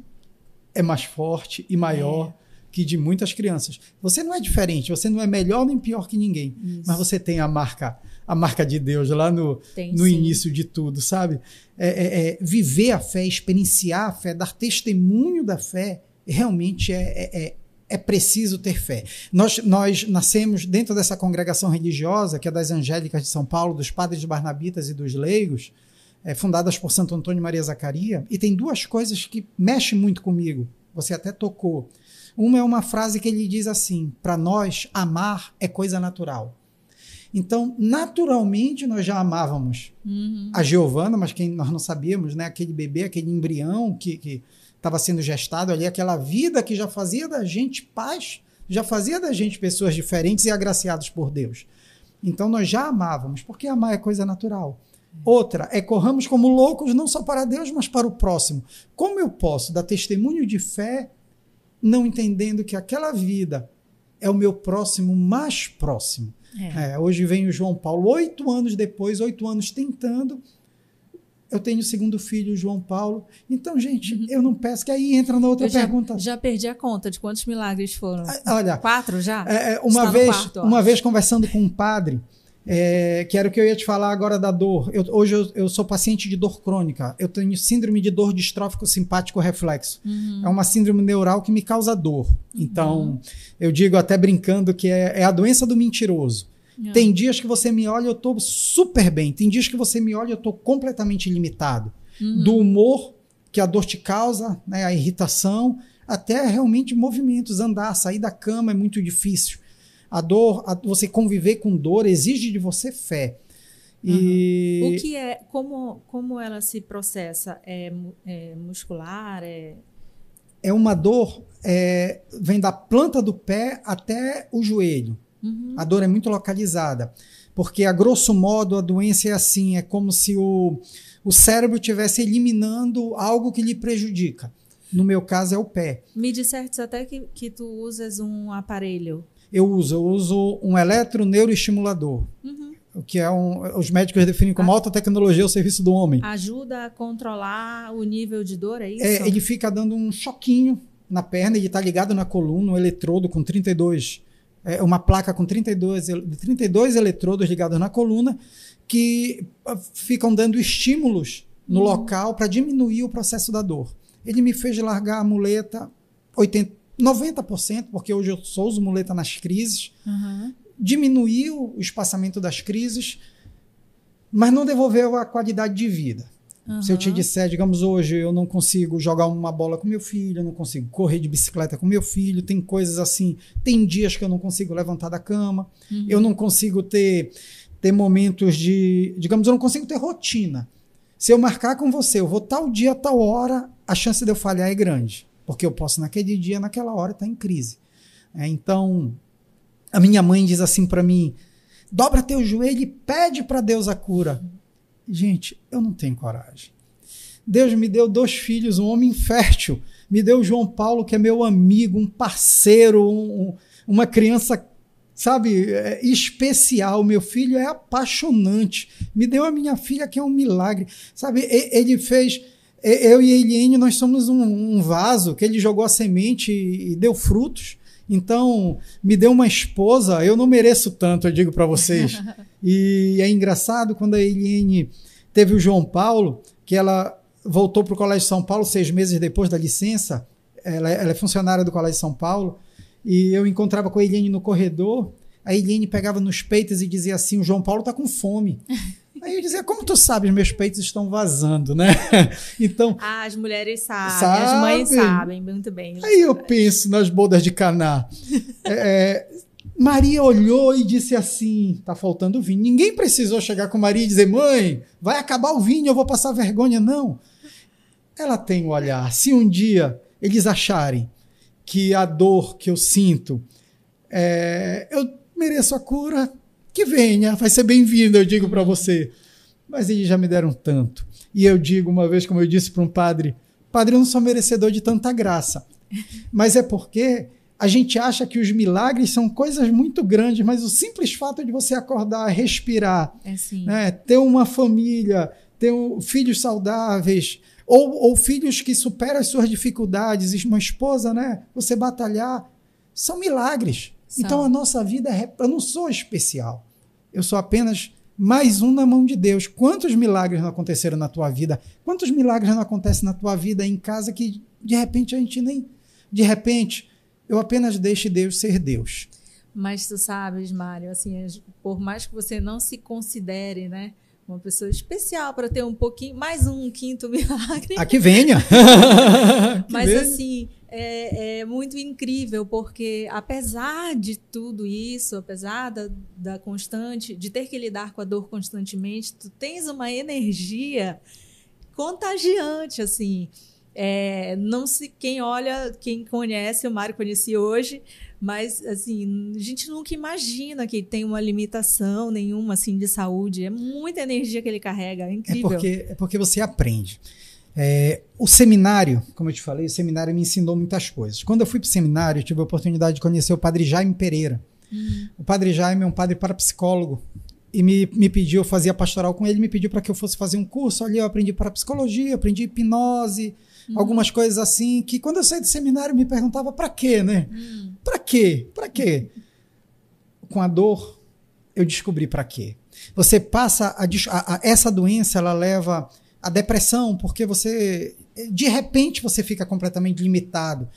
é mais forte e maior é. que de muitas crianças. Você não é diferente, você não é melhor nem pior que ninguém, Isso. mas você tem a marca a marca de Deus lá no, tem, no início de tudo, sabe? É, é, é, viver a fé, experienciar a fé, dar testemunho da fé, realmente é, é, preciso ter fé. Nós, nós nascemos dentro dessa congregação religiosa, que é das Angélicas de São Paulo, dos Padres Barnabitas e dos Leigos, é, fundadas por Santo Antônio Maria Zacaria, e tem duas coisas que mexem muito comigo. Você até tocou. Uma é uma frase que ele diz assim: para nós, amar é coisa natural. Então, naturalmente, nós já amávamos uhum. a Giovana, mas quem nós não sabíamos, né? Aquele bebê, aquele embrião que, que estava sendo gestado ali, aquela vida que já fazia da gente paz, já fazia da gente pessoas diferentes e agraciados por Deus. Então nós já amávamos, porque amar é coisa natural. Outra é corramos como loucos, não só para Deus, mas para o próximo. Como eu posso dar testemunho de fé, não entendendo que aquela vida é o meu próximo mais próximo? É. É, hoje vem o João Paulo, oito anos depois, oito anos tentando. Eu tenho o segundo filho, João Paulo. Então, gente, uhum. eu não peço, que aí entra na outra pergunta. Já, perdi a conta de quantos milagres foram. Ah, olha. Quatro já? É, é uma, vez, quarto, uma vez conversando com um padre, é, que era o que eu ia te falar agora da dor. Eu, hoje eu, eu, sou paciente de dor crônica. Eu tenho síndrome de dor distrófico simpático reflexo. Uhum. É uma síndrome neural que me causa dor. Uhum. Então, eu digo até brincando que é, é a doença do mentiroso. Uhum. Tem dias que você me olha e eu estou super bem. Tem dias que você me olha e eu estou completamente limitado. Uhum. Do humor que a dor te causa, né, a irritação, até realmente movimentos, andar, sair da cama é muito difícil. A dor, a, você conviver com dor exige de você fé. E... Uhum. O que é, como, como ela se processa? É, é muscular? É... é uma dor, é, vem da planta do pé até o joelho. Uhum. A dor é muito localizada. Porque, a grosso modo, a doença é assim: é como se o, o cérebro estivesse eliminando algo que lhe prejudica. No meu caso, é o pé. Me disseste até que, que tu usas um aparelho eu uso? Eu uso um eletroneuroestimulador. Uhum. O que é um, os médicos definem como alta tecnologia o serviço do homem. Ajuda a controlar o nível de dor, é isso? É, ele fica dando um choquinho na perna, ele está ligado na coluna, um eletrodo com 32, é, uma placa com 32, 32 eletrodos ligados na coluna, que ah, ficam dando estímulos no uhum. local para diminuir o processo da dor. Ele me fez largar a muleta 80, 90%, porque hoje eu só uso muleta nas crises, uhum. diminuiu o espaçamento das crises, mas não devolveu a qualidade de vida. Uhum. Se eu te disser, digamos, hoje eu não consigo jogar uma bola com meu filho, eu não consigo correr de bicicleta com meu filho, tem coisas assim, tem dias que eu não consigo levantar da cama, uhum. eu não consigo ter, ter momentos de. Digamos, eu não consigo ter rotina. Se eu marcar com você, eu vou tal dia, tal hora, a chance de eu falhar é grande porque eu posso naquele dia, naquela hora, estar tá em crise. É, então, a minha mãe diz assim para mim: dobra teu joelho e pede para Deus a cura. Gente, eu não tenho coragem. Deus me deu dois filhos, um homem fértil, me deu João Paulo, que é meu amigo, um parceiro, um, uma criança, sabe, é, especial. Meu filho é apaixonante. Me deu a minha filha, que é um milagre. Sabe, ele fez eu e a Eliane, nós somos um, um, vaso que ele jogou a semente e, e deu frutos. Então, me deu uma esposa, eu não mereço tanto, eu digo para vocês. e é engraçado quando a Eliane teve o João Paulo, que ela voltou para o Colégio de São Paulo seis meses depois da licença. Ela, ela é funcionária do Colégio de São Paulo. E eu encontrava com a Eliane no corredor. A Eliane pegava nos peitos e dizia assim: o João Paulo está com fome. Aí eu dizia, como tu sabes, meus peitos estão vazando, né? Então. Ah, as mulheres sabem, sabe? as mães sabem muito bem. Aí eu penso nas bodas de Caná. É, é, Maria olhou e disse assim: tá faltando vinho. Ninguém precisou chegar com Maria e dizer, mãe, vai acabar o vinho, eu vou passar vergonha. Não. Ela tem o um olhar. Se um dia eles acharem que a dor que eu sinto, é, eu mereço a cura, que venha, vai ser bem-vindo, eu digo para você. Mas eles já me deram tanto. E eu digo uma vez, como eu disse para um padre, padre, eu não sou merecedor de tanta graça. Mas é porque a gente acha que os milagres são coisas muito grandes, mas o simples fato de você acordar, respirar, é né, ter uma família, ter um, filhos saudáveis, ou, ou, filhos que superam as suas dificuldades, uma esposa, né? Você batalhar, são milagres. São. Então a nossa vida é. Eu não sou especial. Eu sou apenas mais um na mão de Deus. Quantos milagres não aconteceram na tua vida? Quantos milagres não acontecem na tua vida em casa que de repente a gente nem. De repente, eu apenas deixe Deus ser Deus. Mas tu sabes, Mário, assim, por mais que você não se considere, né? uma pessoa especial para ter um pouquinho, mais um quinto milagre. Aqui venha! Mas venha. assim, é, incrível, porque apesar de tudo isso, apesar da, da constante, de ter que lidar com a dor constantemente, tu tens uma energia contagiante, assim. É, não se quem olha, quem conhece, o Mário conheci hoje, mas assim, a gente nunca imagina que tem uma limitação nenhuma assim de saúde. É muita energia que ele carrega, é incrível. É porque, é porque você aprende. É, o seminário, como eu te falei, o seminário me ensinou muitas coisas. Quando eu fui para o seminário, eu tive a oportunidade de conhecer o padre Jaime Pereira. Hum. O padre Jaime é um padre parapsicólogo e me, me pediu, eu fazia pastoral com ele, me pediu para que eu fosse fazer um curso. Ali eu aprendi parapsicologia, aprendi hipnose, hum. algumas coisas assim, que quando eu saí do seminário me perguntava para quê, né? Hum. Para quê? Para quê? Com a dor, eu descobri para quê. Você passa a, a, a, essa doença, ela leva a depressão, porque você de repente você fica completamente limitado.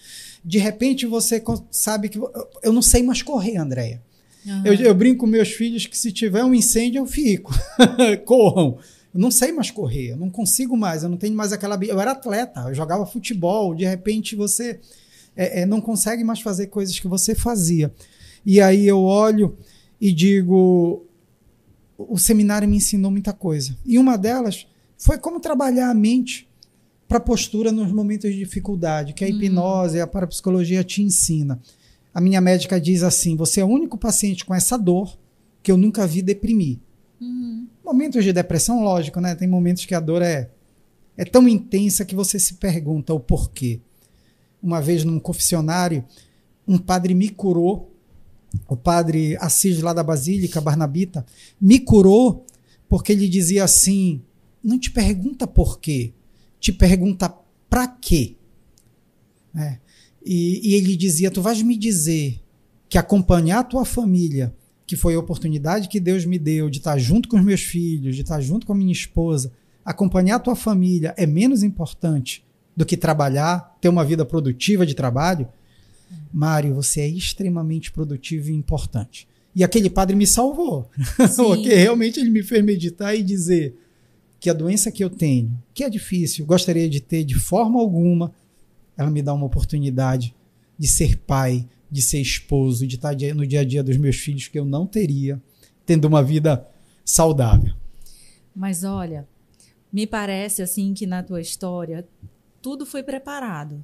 De repente você sabe que eu não sei mais correr, Andréia. Uhum. Eu, eu, brinco com meus filhos que se tiver um incêndio eu fico. Corram. Eu não sei mais correr, eu não consigo mais, eu não tenho mais aquela. Eu era atleta, eu jogava futebol, de repente você é, é, não consegue mais fazer coisas que você fazia. E aí eu olho e digo: o seminário me ensinou muita coisa. E uma delas foi como trabalhar a mente para postura nos momentos de dificuldade, que a uhum. hipnose, a parapsicologia te ensina. A minha médica diz assim: você é o único paciente com essa dor que eu nunca vi deprimir. Uhum. Momentos de depressão, lógico, né? Tem momentos que a dor é, é tão intensa que você se pergunta o porquê. Uma vez num confessionário, um padre me curou, o padre Assis lá da Basílica, Barnabita, me curou porque ele dizia assim: não te pergunta por quê, te pergunta para quê. É. E, e, ele dizia: Tu vais me dizer que acompanhar a tua família, que foi a oportunidade que Deus me deu de estar junto com os meus filhos, de estar junto com a minha esposa, acompanhar a tua família é menos importante do que trabalhar, ter uma vida produtiva de trabalho? Mário, você é extremamente produtivo e importante. E aquele padre me salvou, porque realmente ele me fez meditar e dizer: que a doença que eu tenho, que é difícil, gostaria de ter de forma alguma, ela me dá uma oportunidade de ser pai, de ser esposo, de estar no dia a dia dos meus filhos que eu não teria, tendo uma vida saudável. Mas olha, me parece assim que na tua história tudo foi preparado.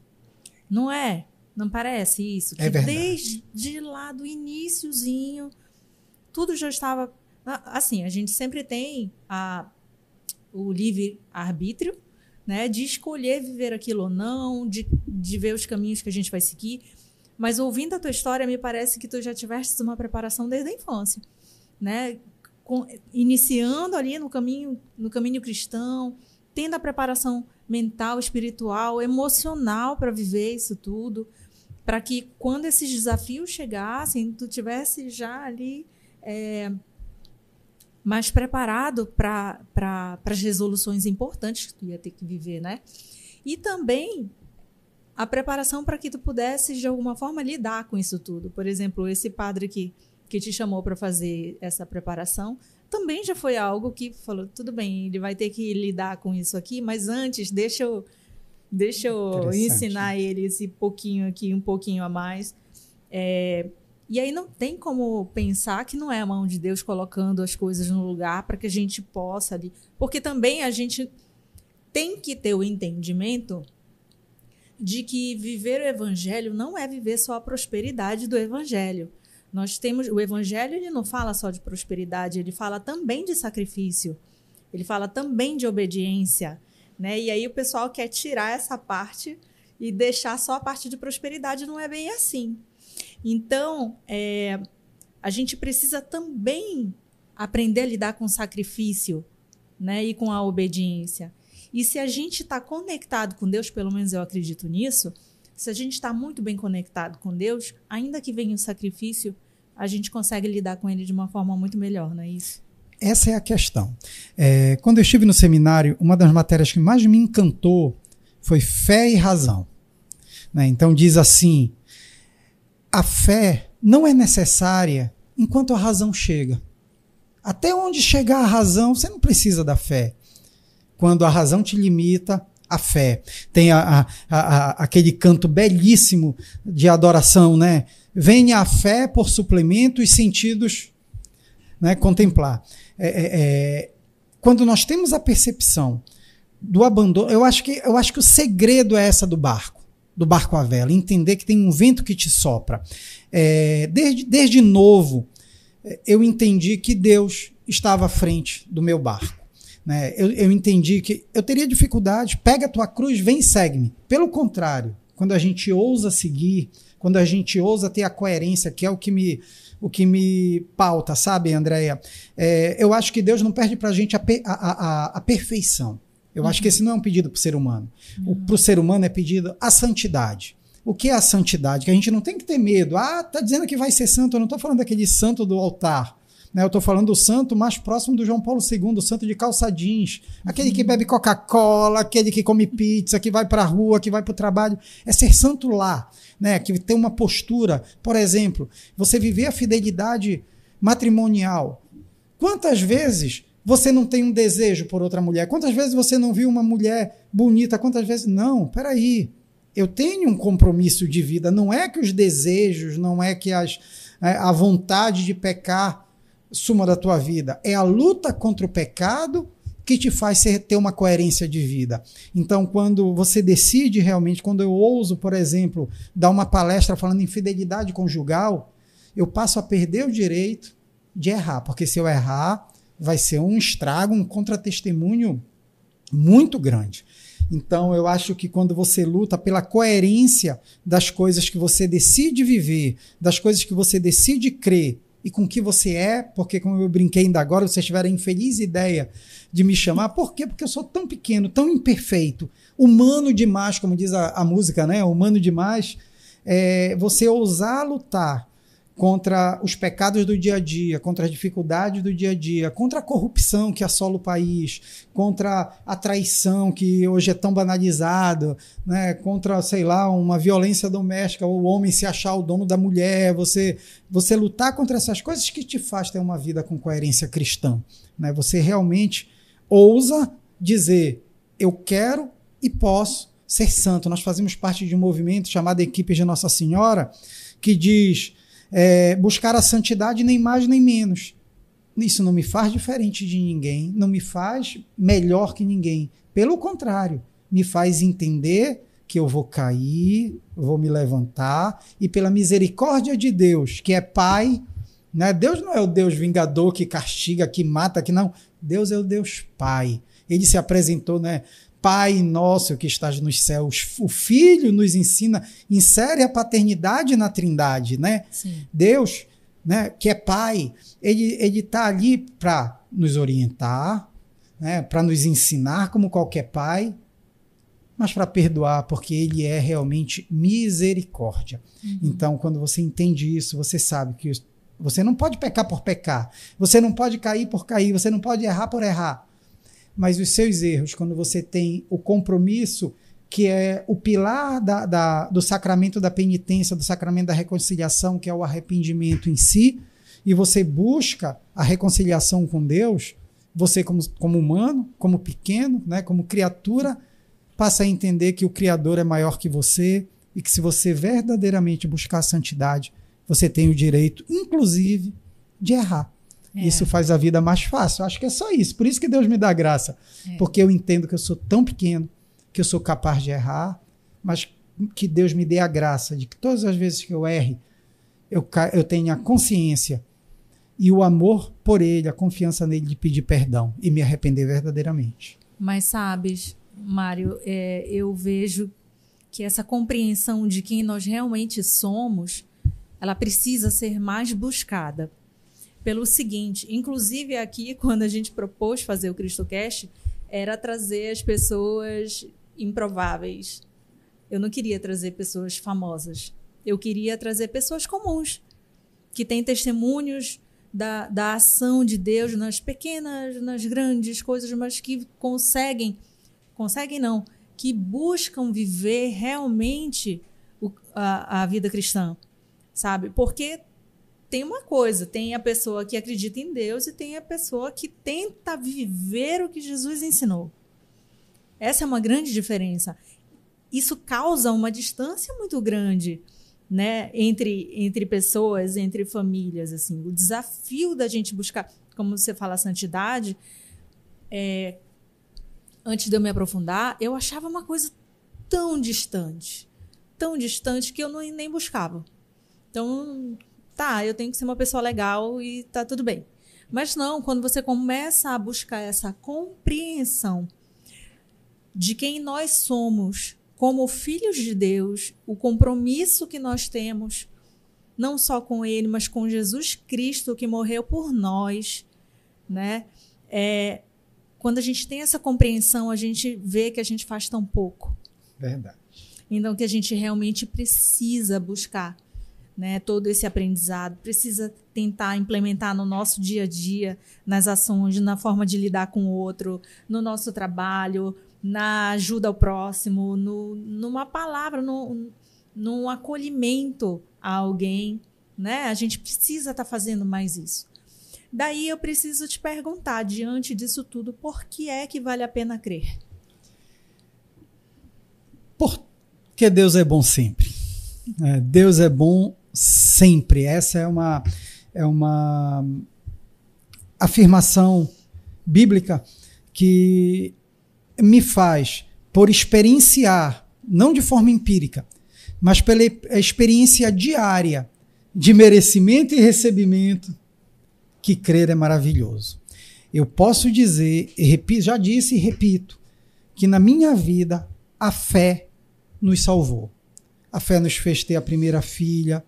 Não é? Não parece isso? Que é verdade. desde lá do iníciozinho, tudo já estava. Assim, a gente sempre tem a o livre arbítrio, né, de escolher viver aquilo ou não, de, de ver os caminhos que a gente vai seguir. Mas ouvindo a tua história, me parece que tu já tiveste uma preparação desde a infância, né? Com, iniciando ali no caminho, no caminho cristão, tendo a preparação mental, espiritual, emocional para viver isso tudo, para que quando esses desafios chegassem, tu tivesse já ali é, mais preparado para pra, as resoluções importantes que tu ia ter que viver, né? E também a preparação para que tu pudesse, de alguma forma, lidar com isso tudo. Por exemplo, esse padre que, que te chamou para fazer essa preparação também já foi algo que falou: tudo bem, ele vai ter que lidar com isso aqui, mas antes, deixa eu, deixa eu ensinar ele esse pouquinho aqui, um pouquinho a mais. É, e aí não tem como pensar que não é a mão de Deus colocando as coisas no lugar para que a gente possa ali. Porque também a gente tem que ter o entendimento de que viver o evangelho não é viver só a prosperidade do evangelho. Nós temos o evangelho, ele não fala só de prosperidade, ele fala também de sacrifício. Ele fala também de obediência, né? E aí o pessoal quer tirar essa parte e deixar só a parte de prosperidade, não é bem assim. Então, é, a gente precisa também aprender a lidar com sacrifício né, e com a obediência. E se a gente está conectado com Deus, pelo menos eu acredito nisso, se a gente está muito bem conectado com Deus, ainda que venha o sacrifício, a gente consegue lidar com ele de uma forma muito melhor, não é isso? Essa é a questão. É, quando eu estive no seminário, uma das matérias que mais me encantou foi fé e razão. Né? Então diz assim: a fé não é necessária enquanto a razão chega. Até onde chegar a razão, você não precisa da fé. Quando a razão te limita, a fé. Tem a, a, a, aquele canto belíssimo de adoração, né? Venha a fé por suplemento e sentidos né, contemplar. É, é, é, quando nós temos a percepção do abandono. Eu acho que eu acho que o segredo é essa do barco, do barco à vela, entender que tem um vento que te sopra. É, desde, desde novo, eu entendi que Deus estava à frente do meu barco. Né? Eu, eu entendi que eu teria dificuldade, pega a tua cruz, vem e segue-me. Pelo contrário, quando a gente ousa seguir, quando a gente ousa ter a coerência, que é o que me, o que me pauta, sabe, Andréia? É, eu acho que Deus não perde para a gente a, a, a, perfeição. Eu uhum. acho que esse não é um pedido para o ser humano. Uhum. Para o ser humano é pedido a santidade. O que é a santidade? Que a gente não tem que ter medo. Ah, tá dizendo que vai ser santo. Eu não estou falando daquele santo do altar. Né? Eu estou falando do santo mais próximo do João Paulo II, o santo de calça jeans. Aquele que bebe Coca-Cola, aquele que come pizza, que vai para a rua, que vai para o trabalho. É ser santo lá, né? que tem uma postura. Por exemplo, você viver a fidelidade matrimonial. Quantas vezes você não tem um desejo por outra mulher? Quantas vezes você não viu uma mulher bonita? Quantas vezes. Não, peraí. Eu tenho um compromisso de vida. Não é que os desejos, não é que as, é, a vontade de pecar suma da tua vida. É a luta contra o pecado que te faz ter uma coerência de vida. Então, quando você decide realmente, quando eu ouso, por exemplo, dar uma palestra falando em fidelidade conjugal, eu passo a perder o direito de errar, porque se eu errar, vai ser um estrago, um contra-testemunho muito grande. Então, eu acho que quando você luta pela coerência das coisas que você decide viver, das coisas que você decide crer e com que você é, porque, como eu brinquei ainda agora, vocês tiveram a infeliz ideia de me chamar. Por quê? Porque eu sou tão pequeno, tão imperfeito, humano demais, como diz a, a música, né? Humano demais. É, você ousar lutar contra os pecados do dia a dia, contra as dificuldades do dia a dia, contra a corrupção que assola o país, contra a traição que hoje é tão banalizado, né? contra, sei lá, uma violência doméstica, o homem se achar o dono da mulher, você você lutar contra essas coisas que te faz ter uma vida com coerência cristã, né? Você realmente ousa dizer eu quero e posso ser santo. Nós fazemos parte de um movimento chamado Equipe de Nossa Senhora que diz é, buscar a santidade nem mais nem menos. Isso não me faz diferente de ninguém, não me faz melhor que ninguém. Pelo contrário, me faz entender que eu vou cair, vou me levantar e pela misericórdia de Deus, que é Pai, né? Deus não é o Deus vingador que castiga, que mata, que não. Deus é o Deus Pai. Ele se apresentou, né? Pai nosso que estás nos céus. O Filho nos ensina, insere a paternidade na Trindade, né? Sim. Deus, né, que é Pai, ele ele está ali para nos orientar, né, para nos ensinar como qualquer pai, mas para perdoar, porque ele é realmente misericórdia. Uhum. Então, quando você entende isso, você sabe que você não pode pecar por pecar, você não pode cair por cair, você não pode errar por errar mas os seus erros, quando você tem o compromisso, que é o pilar da, da, do sacramento da penitência, do sacramento da reconciliação, que é o arrependimento em si, e você busca a reconciliação com Deus, você, como, como humano, como pequeno, né, como criatura, passa a entender que o Criador é maior que você e que se você verdadeiramente buscar a santidade, você tem o direito, inclusive, de errar. É. Isso faz a vida mais fácil. Acho que é só isso. Por isso que Deus me dá graça. É. Porque eu entendo que eu sou tão pequeno, que eu sou capaz de errar, mas que Deus me dê a graça de que todas as vezes que eu erre, eu, eu tenha a consciência e o amor por Ele, a confiança nele de pedir perdão e me arrepender verdadeiramente. Mas sabes, Mário, é, eu vejo que essa compreensão de quem nós realmente somos, ela precisa ser mais buscada pelo seguinte, inclusive aqui quando a gente propôs fazer o CristoCast, era trazer as pessoas improváveis. Eu não queria trazer pessoas famosas. Eu queria trazer pessoas comuns, que têm testemunhos da, da ação de Deus nas pequenas, nas grandes coisas, mas que conseguem, conseguem não, que buscam viver realmente o, a, a vida cristã, sabe? Porque tem uma coisa, tem a pessoa que acredita em Deus e tem a pessoa que tenta viver o que Jesus ensinou. Essa é uma grande diferença. Isso causa uma distância muito grande, né, entre entre pessoas, entre famílias, assim. O desafio da gente buscar, como você fala, santidade, é, antes de eu me aprofundar, eu achava uma coisa tão distante, tão distante que eu não, nem buscava. Então, tá, eu tenho que ser uma pessoa legal e tá tudo bem. Mas não, quando você começa a buscar essa compreensão de quem nós somos como filhos de Deus, o compromisso que nós temos, não só com Ele, mas com Jesus Cristo que morreu por nós, né? É, quando a gente tem essa compreensão, a gente vê que a gente faz tão pouco. Verdade. Então, que a gente realmente precisa buscar né, todo esse aprendizado, precisa tentar implementar no nosso dia a dia, nas ações, na forma de lidar com o outro, no nosso trabalho, na ajuda ao próximo, no, numa palavra, no, num acolhimento a alguém. Né? A gente precisa estar tá fazendo mais isso. Daí eu preciso te perguntar, diante disso tudo, por que é que vale a pena crer? Porque Deus é bom sempre. É, Deus é bom sempre. Essa é uma, é uma afirmação bíblica que me faz, por experienciar, não de forma empírica, mas pela experiência diária de merecimento e recebimento, que crer é maravilhoso. Eu posso dizer, repito, já disse e repito, que na minha vida a fé nos salvou. A fé nos fez ter a primeira filha,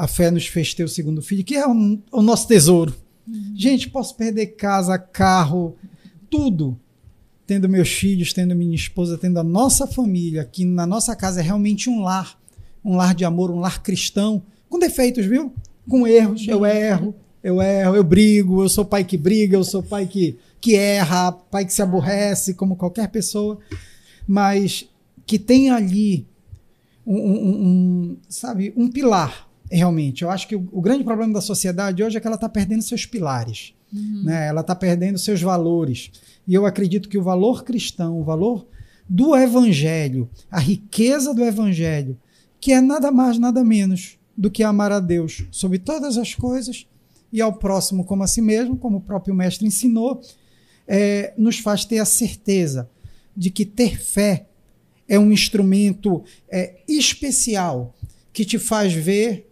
a fé nos fez ter o segundo filho, que é o, o nosso tesouro. Uhum. Gente, posso perder casa, carro, tudo. Tendo meus filhos, tendo minha esposa, tendo a nossa família, que na nossa casa é realmente um lar, um lar de amor, um lar cristão, com defeitos, viu? Com erros, eu erro, eu erro, eu brigo, eu sou pai que briga, eu sou pai que, que erra, pai que se aborrece, como qualquer pessoa, mas que tem ali um, um, um sabe, um pilar realmente. Eu acho que o, o, grande problema da sociedade hoje é que ela está perdendo seus pilares. Uhum. Né? Ela está perdendo seus valores. E eu acredito que o valor cristão, o valor do evangelho, a riqueza do evangelho, que é nada mais, nada menos do que amar a Deus sobre todas as coisas e ao próximo como a si mesmo, como o próprio mestre ensinou, é, nos faz ter a certeza de que ter fé é um instrumento é, especial que te faz ver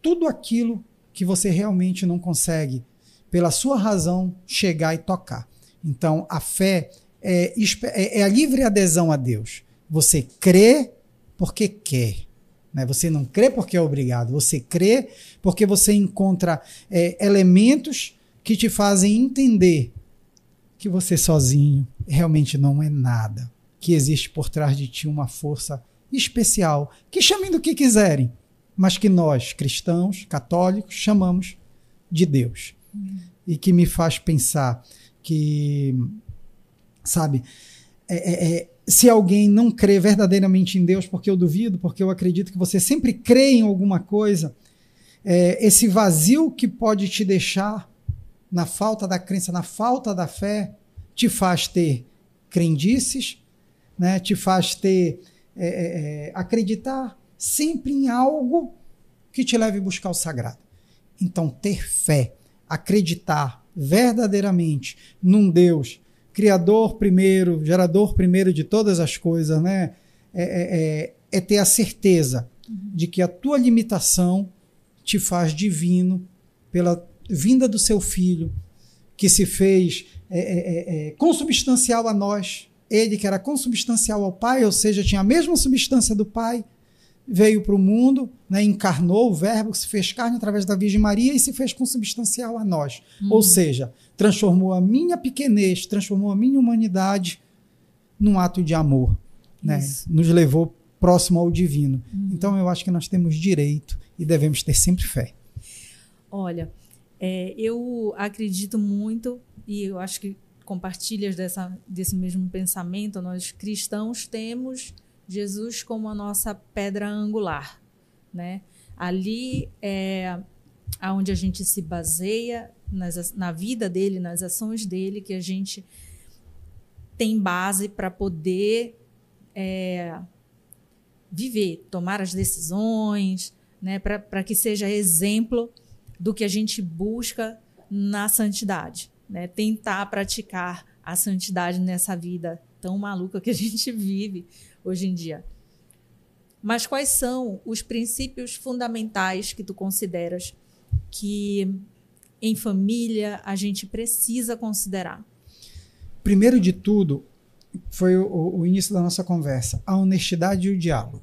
tudo aquilo que você realmente não consegue, pela sua razão, chegar e tocar. Então, a fé é, é, é a livre adesão a Deus. Você crê porque quer. Né? Você não crê porque é obrigado. Você crê porque você encontra é, elementos que te fazem entender que você sozinho realmente não é nada. Que existe por trás de ti uma força especial. Que chamem do que quiserem mas que nós, cristãos, católicos, chamamos de Deus. E que me faz pensar que, sabe, é, é, é, se alguém não crê verdadeiramente em Deus, porque eu duvido, porque eu acredito que você sempre crê em alguma coisa, é, esse vazio que pode te deixar na falta da crença, na falta da fé, te faz ter crendices, né? te faz ter é, é, acreditar sempre em algo que te leve a buscar o sagrado. Então, ter fé, acreditar verdadeiramente num Deus, Criador primeiro, gerador primeiro de todas as coisas, né? É, é, é, é ter a certeza de que a tua limitação te faz divino pela vinda do seu filho, que se fez é, é, é, consubstancial a nós. Ele que era consubstancial ao Pai, ou seja, tinha a mesma substância do Pai, veio para o mundo, né, encarnou o Verbo, se fez carne através da Virgem Maria e se fez consubstancial a nós. Uhum. Ou seja, transformou a minha pequenez, transformou a minha humanidade num ato de amor. Né? Nos levou próximo ao divino. Uhum. Então eu acho que nós temos direito e devemos ter sempre fé. Olha, é, eu acredito muito e eu acho que compartilhas dessa, desse mesmo pensamento. Nós cristãos temos Jesus como a nossa pedra angular, né? Ali é aonde a gente se baseia nas, na vida dele, nas ações dele, que a gente tem base para poder é, viver, tomar as decisões, né? Para que seja exemplo do que a gente busca na santidade, né? Tentar praticar a santidade nessa vida tão maluca que a gente vive hoje em dia. Mas quais são os princípios fundamentais que tu consideras que em família a gente precisa considerar? Primeiro de tudo, foi o, o início da nossa conversa, a honestidade e o diálogo.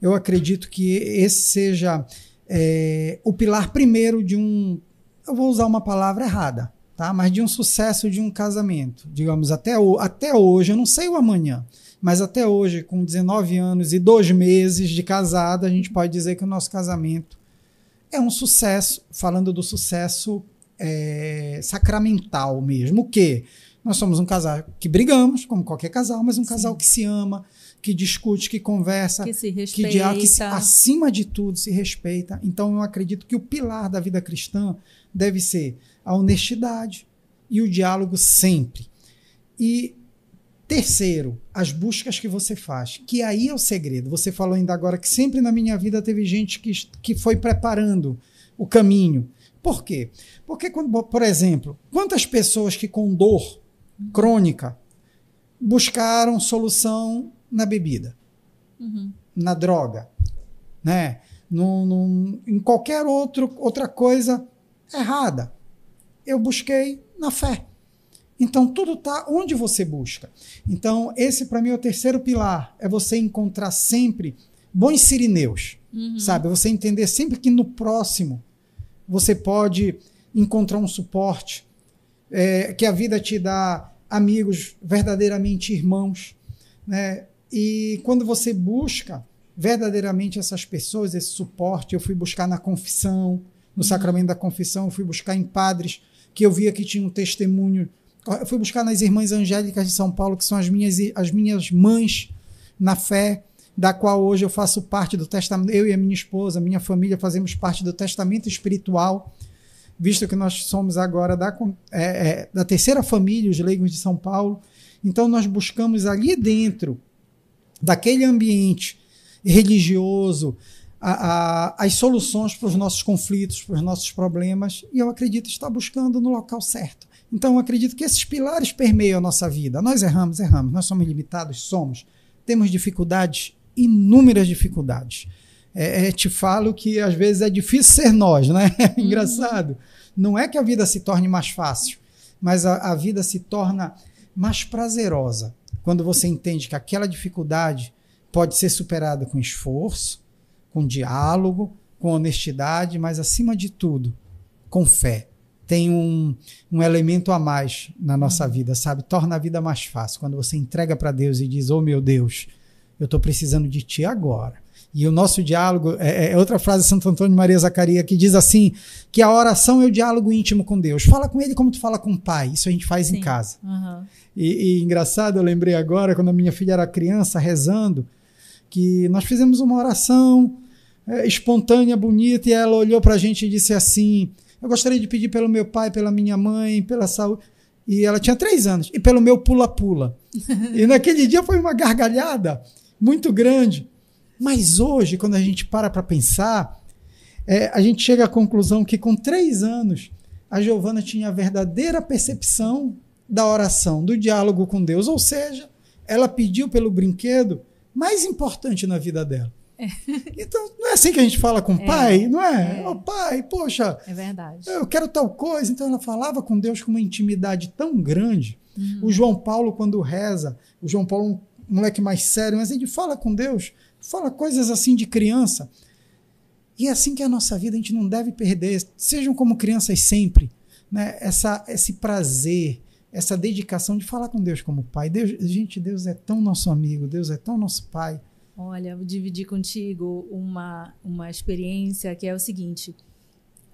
Eu acredito que esse seja é, o pilar primeiro de um, eu vou usar uma palavra errada, tá? Mas de um sucesso de um casamento, digamos até o, até hoje, eu não sei o amanhã, mas até hoje, com 19 anos e dois meses de casada, a gente pode dizer que o nosso casamento é um sucesso, falando do sucesso é, sacramental mesmo. O quê? Nós somos um casal que brigamos, como qualquer casal, mas um Sim. casal que se ama, que discute, que conversa, que se respeita. Que, que se, acima de tudo se respeita. Então eu acredito que o pilar da vida cristã deve ser a honestidade e o diálogo sempre. E Terceiro, as buscas que você faz, que aí é o segredo. Você falou ainda agora que sempre na minha vida teve gente que, que foi preparando o caminho. Por quê? Porque, quando, por exemplo, quantas pessoas que com dor crônica buscaram solução na bebida, uhum. na droga, né? Num, num, em qualquer outro, outra coisa errada. Eu busquei na fé. Então, tudo está onde você busca. Então, esse para mim é o terceiro pilar: é você encontrar sempre bons sirineus. Uhum. Sabe? Você entender sempre que no próximo você pode encontrar um suporte, é, que a vida te dá amigos verdadeiramente irmãos. Né? E quando você busca verdadeiramente essas pessoas, esse suporte, eu fui buscar na confissão, no uhum. sacramento da confissão, eu fui buscar em padres que eu via que tinham um testemunho eu fui buscar nas irmãs angélicas de São Paulo, que são as minhas, as minhas mães na fé, da qual hoje eu faço parte do testamento, eu e a minha esposa, minha família fazemos parte do testamento espiritual, visto que nós somos agora da, é, é, da terceira família, os leigos de São Paulo. Então nós buscamos ali dentro daquele ambiente religioso a, a, as soluções para os nossos conflitos, para os nossos problemas, e eu acredito estar buscando no local certo. Então, eu acredito que esses pilares permeiam a nossa vida. Nós erramos, erramos. Nós somos limitados, somos. Temos dificuldades, inúmeras dificuldades. É, é, te falo que às vezes é difícil ser nós, né? É engraçado. Não é que a vida se torne mais fácil, mas a, a vida se torna mais prazerosa quando você entende que aquela dificuldade pode ser superada com esforço, com diálogo, com honestidade, mas acima de tudo, com fé tem um, um elemento a mais na nossa uhum. vida, sabe? Torna a vida mais fácil. Quando você entrega para Deus e diz: Oh meu Deus, eu estou precisando de ti agora. E o nosso diálogo é, é, outra frase de Santo Antônio de Maria Zacaria que diz assim: que a oração é o diálogo íntimo com Deus. Fala com ele como tu fala com o pai. Isso a gente faz Sim. em casa. Uhum. E, e engraçado, eu lembrei agora, quando a minha filha era criança, rezando, que nós fizemos uma oração é, espontânea, bonita, e ela olhou para a gente e disse assim: eu gostaria de pedir pelo meu pai, pela minha mãe, pela saúde. E ela tinha três anos. E pelo meu pula-pula. e naquele dia foi uma gargalhada muito grande. Mas hoje, quando a gente para para pensar, é, a gente chega à conclusão que com três anos, a Giovana tinha a verdadeira percepção da oração, do diálogo com Deus. Ou seja, ela pediu pelo brinquedo mais importante na vida dela. É. Então, não é assim que a gente fala com o é, pai, não é? é. Oh, pai, poxa. É verdade. Eu quero tal coisa. Então, ela falava com Deus com uma intimidade tão grande. Uhum. O João Paulo, quando reza, o João Paulo, um moleque mais sério, mas ele fala com Deus, fala coisas assim de criança. E é assim que é a nossa vida, a gente não deve perder. Sejam como crianças sempre. Né? Essa, esse prazer, essa dedicação de falar com Deus como pai. Deus, gente, Deus é tão nosso amigo, Deus é tão nosso pai. Olha, vou dividir contigo uma, uma experiência que é o seguinte.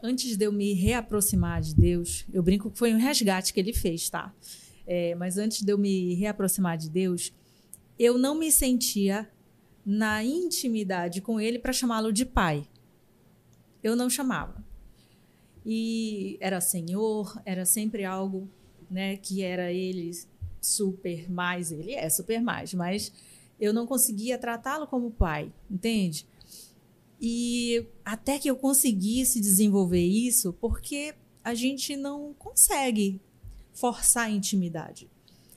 Antes de eu me reaproximar de Deus, eu brinco que foi um resgate que ele fez, tá? É, mas antes de eu me reaproximar de Deus, eu não me sentia na intimidade com ele para chamá-lo de pai. Eu não chamava. E era Senhor, era sempre algo, né, que era ele super mais, ele é super mais, mas eu não conseguia tratá-lo como pai, entende? E até que eu conseguisse desenvolver isso, porque a gente não consegue forçar a intimidade.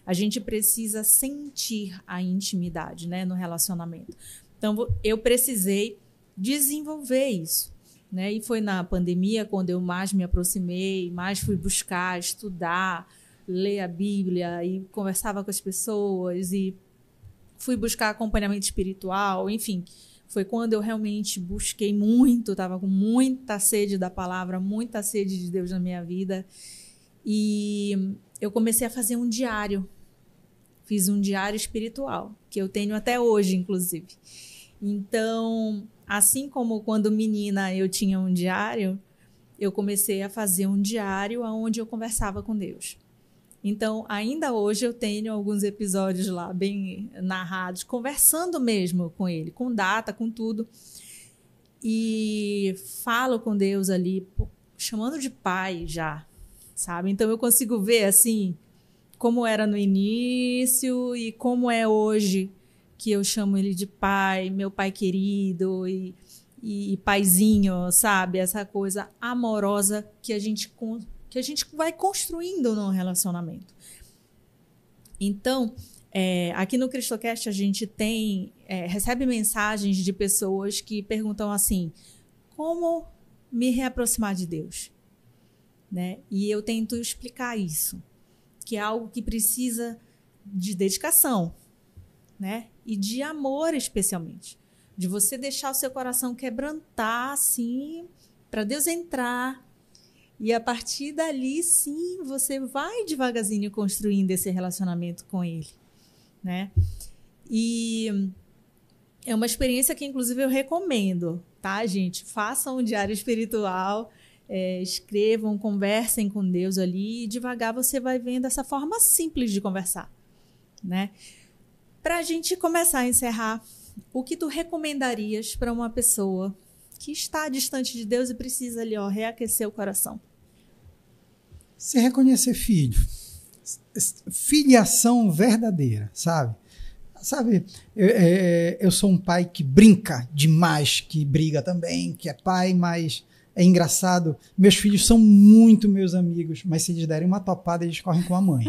A gente precisa sentir a intimidade, né, no relacionamento. Então eu precisei desenvolver isso, né? E foi na pandemia quando eu mais me aproximei, mais fui buscar, estudar, ler a Bíblia e conversava com as pessoas e fui buscar acompanhamento espiritual, enfim, foi quando eu realmente busquei muito, estava com muita sede da palavra, muita sede de Deus na minha vida. E eu comecei a fazer um diário. Fiz um diário espiritual, que eu tenho até hoje, inclusive. Então, assim como quando menina eu tinha um diário, eu comecei a fazer um diário onde eu conversava com Deus. Então, ainda hoje eu tenho alguns episódios lá bem narrados, conversando mesmo com ele, com data, com tudo. E falo com Deus ali, chamando de pai já, sabe? Então eu consigo ver assim como era no início e como é hoje que eu chamo ele de pai, meu pai querido e, e, paizinho, sabe? Essa coisa amorosa que a gente que a gente vai construindo no relacionamento. Então, é, aqui no CristoCast a gente tem é, recebe mensagens de pessoas que perguntam assim: como me reaproximar de Deus? Né? E eu tento explicar isso, que é algo que precisa de dedicação, né? E de amor especialmente, de você deixar o seu coração quebrantar assim para Deus entrar e a partir dali, sim, você vai devagarzinho construindo esse relacionamento com ele, né? E é uma experiência que, inclusive, eu recomendo, tá, gente? Façam um diário espiritual, é, escrevam, conversem com Deus ali e devagar você vai vendo essa forma simples de conversar, né? Para a gente começar a encerrar, o que tu recomendarias para uma pessoa que está distante de Deus e precisa ali, ó, reaquecer o coração? se reconhecer filho. Filiação verdadeira, sabe? Sabe, eu, é, eu, sou um pai que brinca demais, que briga também, que é pai, mas é engraçado. Meus filhos são muito meus amigos, mas se eles derem uma topada, eles correm com a mãe.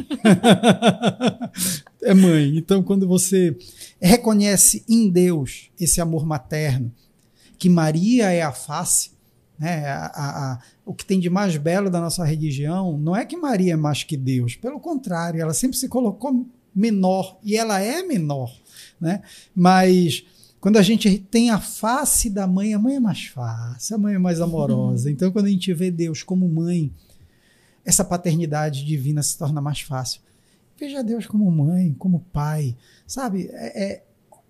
é mãe. Então, quando você reconhece em Deus esse amor materno, que Maria é a face, né? A, a, a, o que tem de mais belo da nossa religião não é que Maria é mais que Deus, pelo contrário, ela sempre se colocou menor e ela é menor, né? Mas quando a gente tem a face da mãe, a mãe é mais fácil, a mãe é mais amorosa. Então, quando a gente vê Deus como mãe, essa paternidade divina se torna mais fácil. Veja Deus como mãe, como pai, sabe? É, é,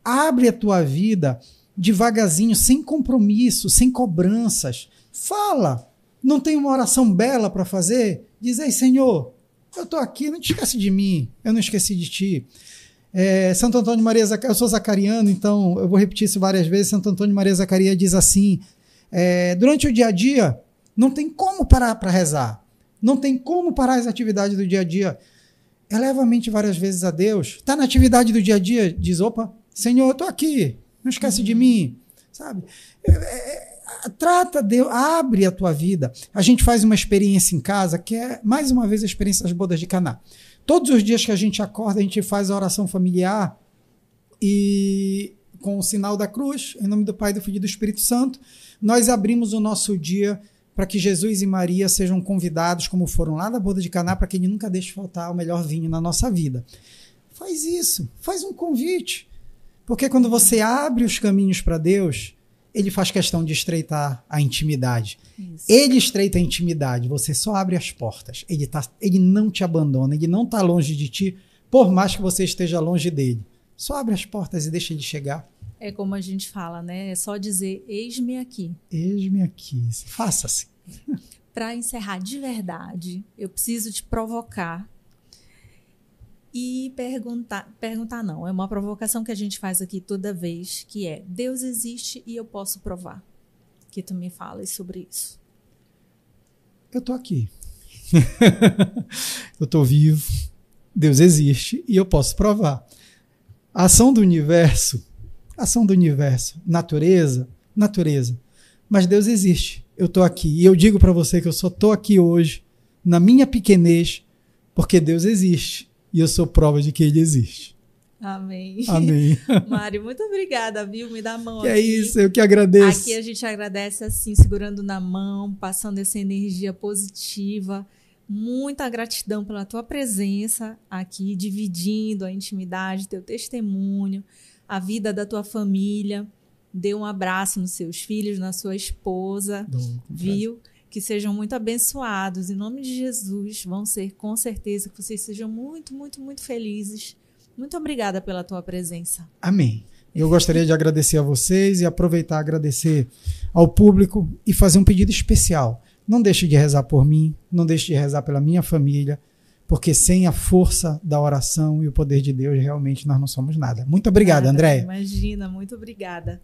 abre a tua vida devagarzinho, sem compromisso, sem cobranças. Fala. Não tem uma oração bela para fazer? Diz aí, Senhor, eu estou aqui, não te esquece de mim, eu não esqueci de ti. É, Santo Antônio Maria Zacarias, eu sou zacariano, então eu vou repetir isso várias vezes. Santo Antônio Maria Zacarias diz assim: é, durante o dia a dia, não tem como parar para rezar, não tem como parar as atividades do dia a dia. Eleva a mente várias vezes a Deus. Está na atividade do dia a dia, diz: opa, Senhor, eu estou aqui, não esquece de mim, sabe? É, é, trata Deus, abre a tua vida. A gente faz uma experiência em casa que é, mais uma vez, a experiência das bodas de Caná. Todos os dias que a gente acorda, a gente faz a oração familiar e com o sinal da cruz, em nome do Pai, do Filho e do Espírito Santo, nós abrimos o nosso dia para que Jesus e Maria sejam convidados, como foram lá da boda de Caná, para que ele nunca deixe faltar o melhor vinho na nossa vida. Faz isso, faz um convite. Porque quando você abre os caminhos para Deus, ele faz questão de estreitar a intimidade. Isso. Ele estreita a intimidade, você só abre as portas. Ele, tá, ele não te abandona, ele não está longe de ti, por mais que você esteja longe dele. Só abre as portas e deixa ele chegar. É como a gente fala, né? É só dizer: eis-me aqui. Eis-me aqui. Faça-se. Para encerrar de verdade, eu preciso te provocar e perguntar, perguntar não, é uma provocação que a gente faz aqui toda vez, que é Deus existe e eu posso provar. Que tu me fales sobre isso. Eu tô aqui. eu tô vivo. Deus existe e eu posso provar. A ação do universo, ação do universo, natureza, natureza. Mas Deus existe. Eu tô aqui e eu digo para você que eu só tô aqui hoje na minha pequenez porque Deus existe e eu sou prova de que ele existe. Amém. Amém. Mário, muito obrigada, viu? Me dá a mão que é aqui. é isso, eu que agradeço. Aqui a gente agradece assim, segurando na mão, passando essa energia positiva. Muita gratidão pela tua presença aqui, dividindo a intimidade, teu testemunho, a vida da tua família. Dê um abraço nos seus filhos, na sua esposa, Dom, viu? Que sejam muito abençoados. Em nome de Jesus, vão ser com certeza que vocês sejam muito, muito, muito felizes. Muito obrigada pela tua presença. Amém. Eu gostaria de agradecer a vocês e aproveitar agradecer ao público e fazer um pedido especial. Não deixe de rezar por mim, não deixe de rezar pela minha família, porque sem a força da oração e o poder de Deus, realmente nós não somos nada. Muito obrigado, Andréia. Imagina, muito obrigada.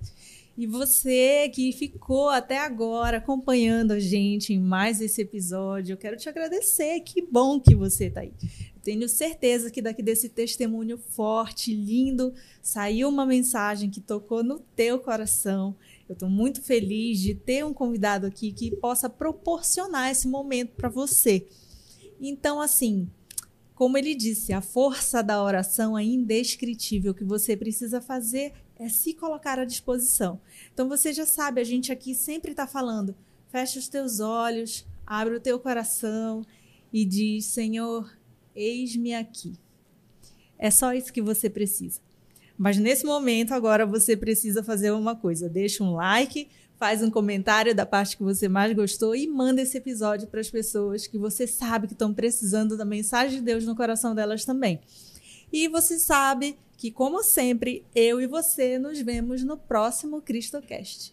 E você que ficou até agora acompanhando a gente em mais esse episódio, eu quero te agradecer. Que bom que você está aí. Tenho certeza que daqui desse testemunho forte, lindo, saiu uma mensagem que tocou no teu coração. Eu estou muito feliz de ter um convidado aqui que possa proporcionar esse momento para você. Então, assim, como ele disse, a força da oração é indescritível. O que você precisa fazer é se colocar à disposição. Então você já sabe, a gente aqui sempre está falando: fecha os teus olhos, abre o teu coração e diz: Senhor, eis-me aqui. É só isso que você precisa. Mas nesse momento, agora você precisa fazer uma coisa: deixa um like, faz um comentário da parte que você mais gostou e manda esse episódio para as pessoas que você sabe que estão precisando da mensagem de Deus no coração delas também. E você sabe que, como sempre, eu e você nos vemos no próximo CristoCast.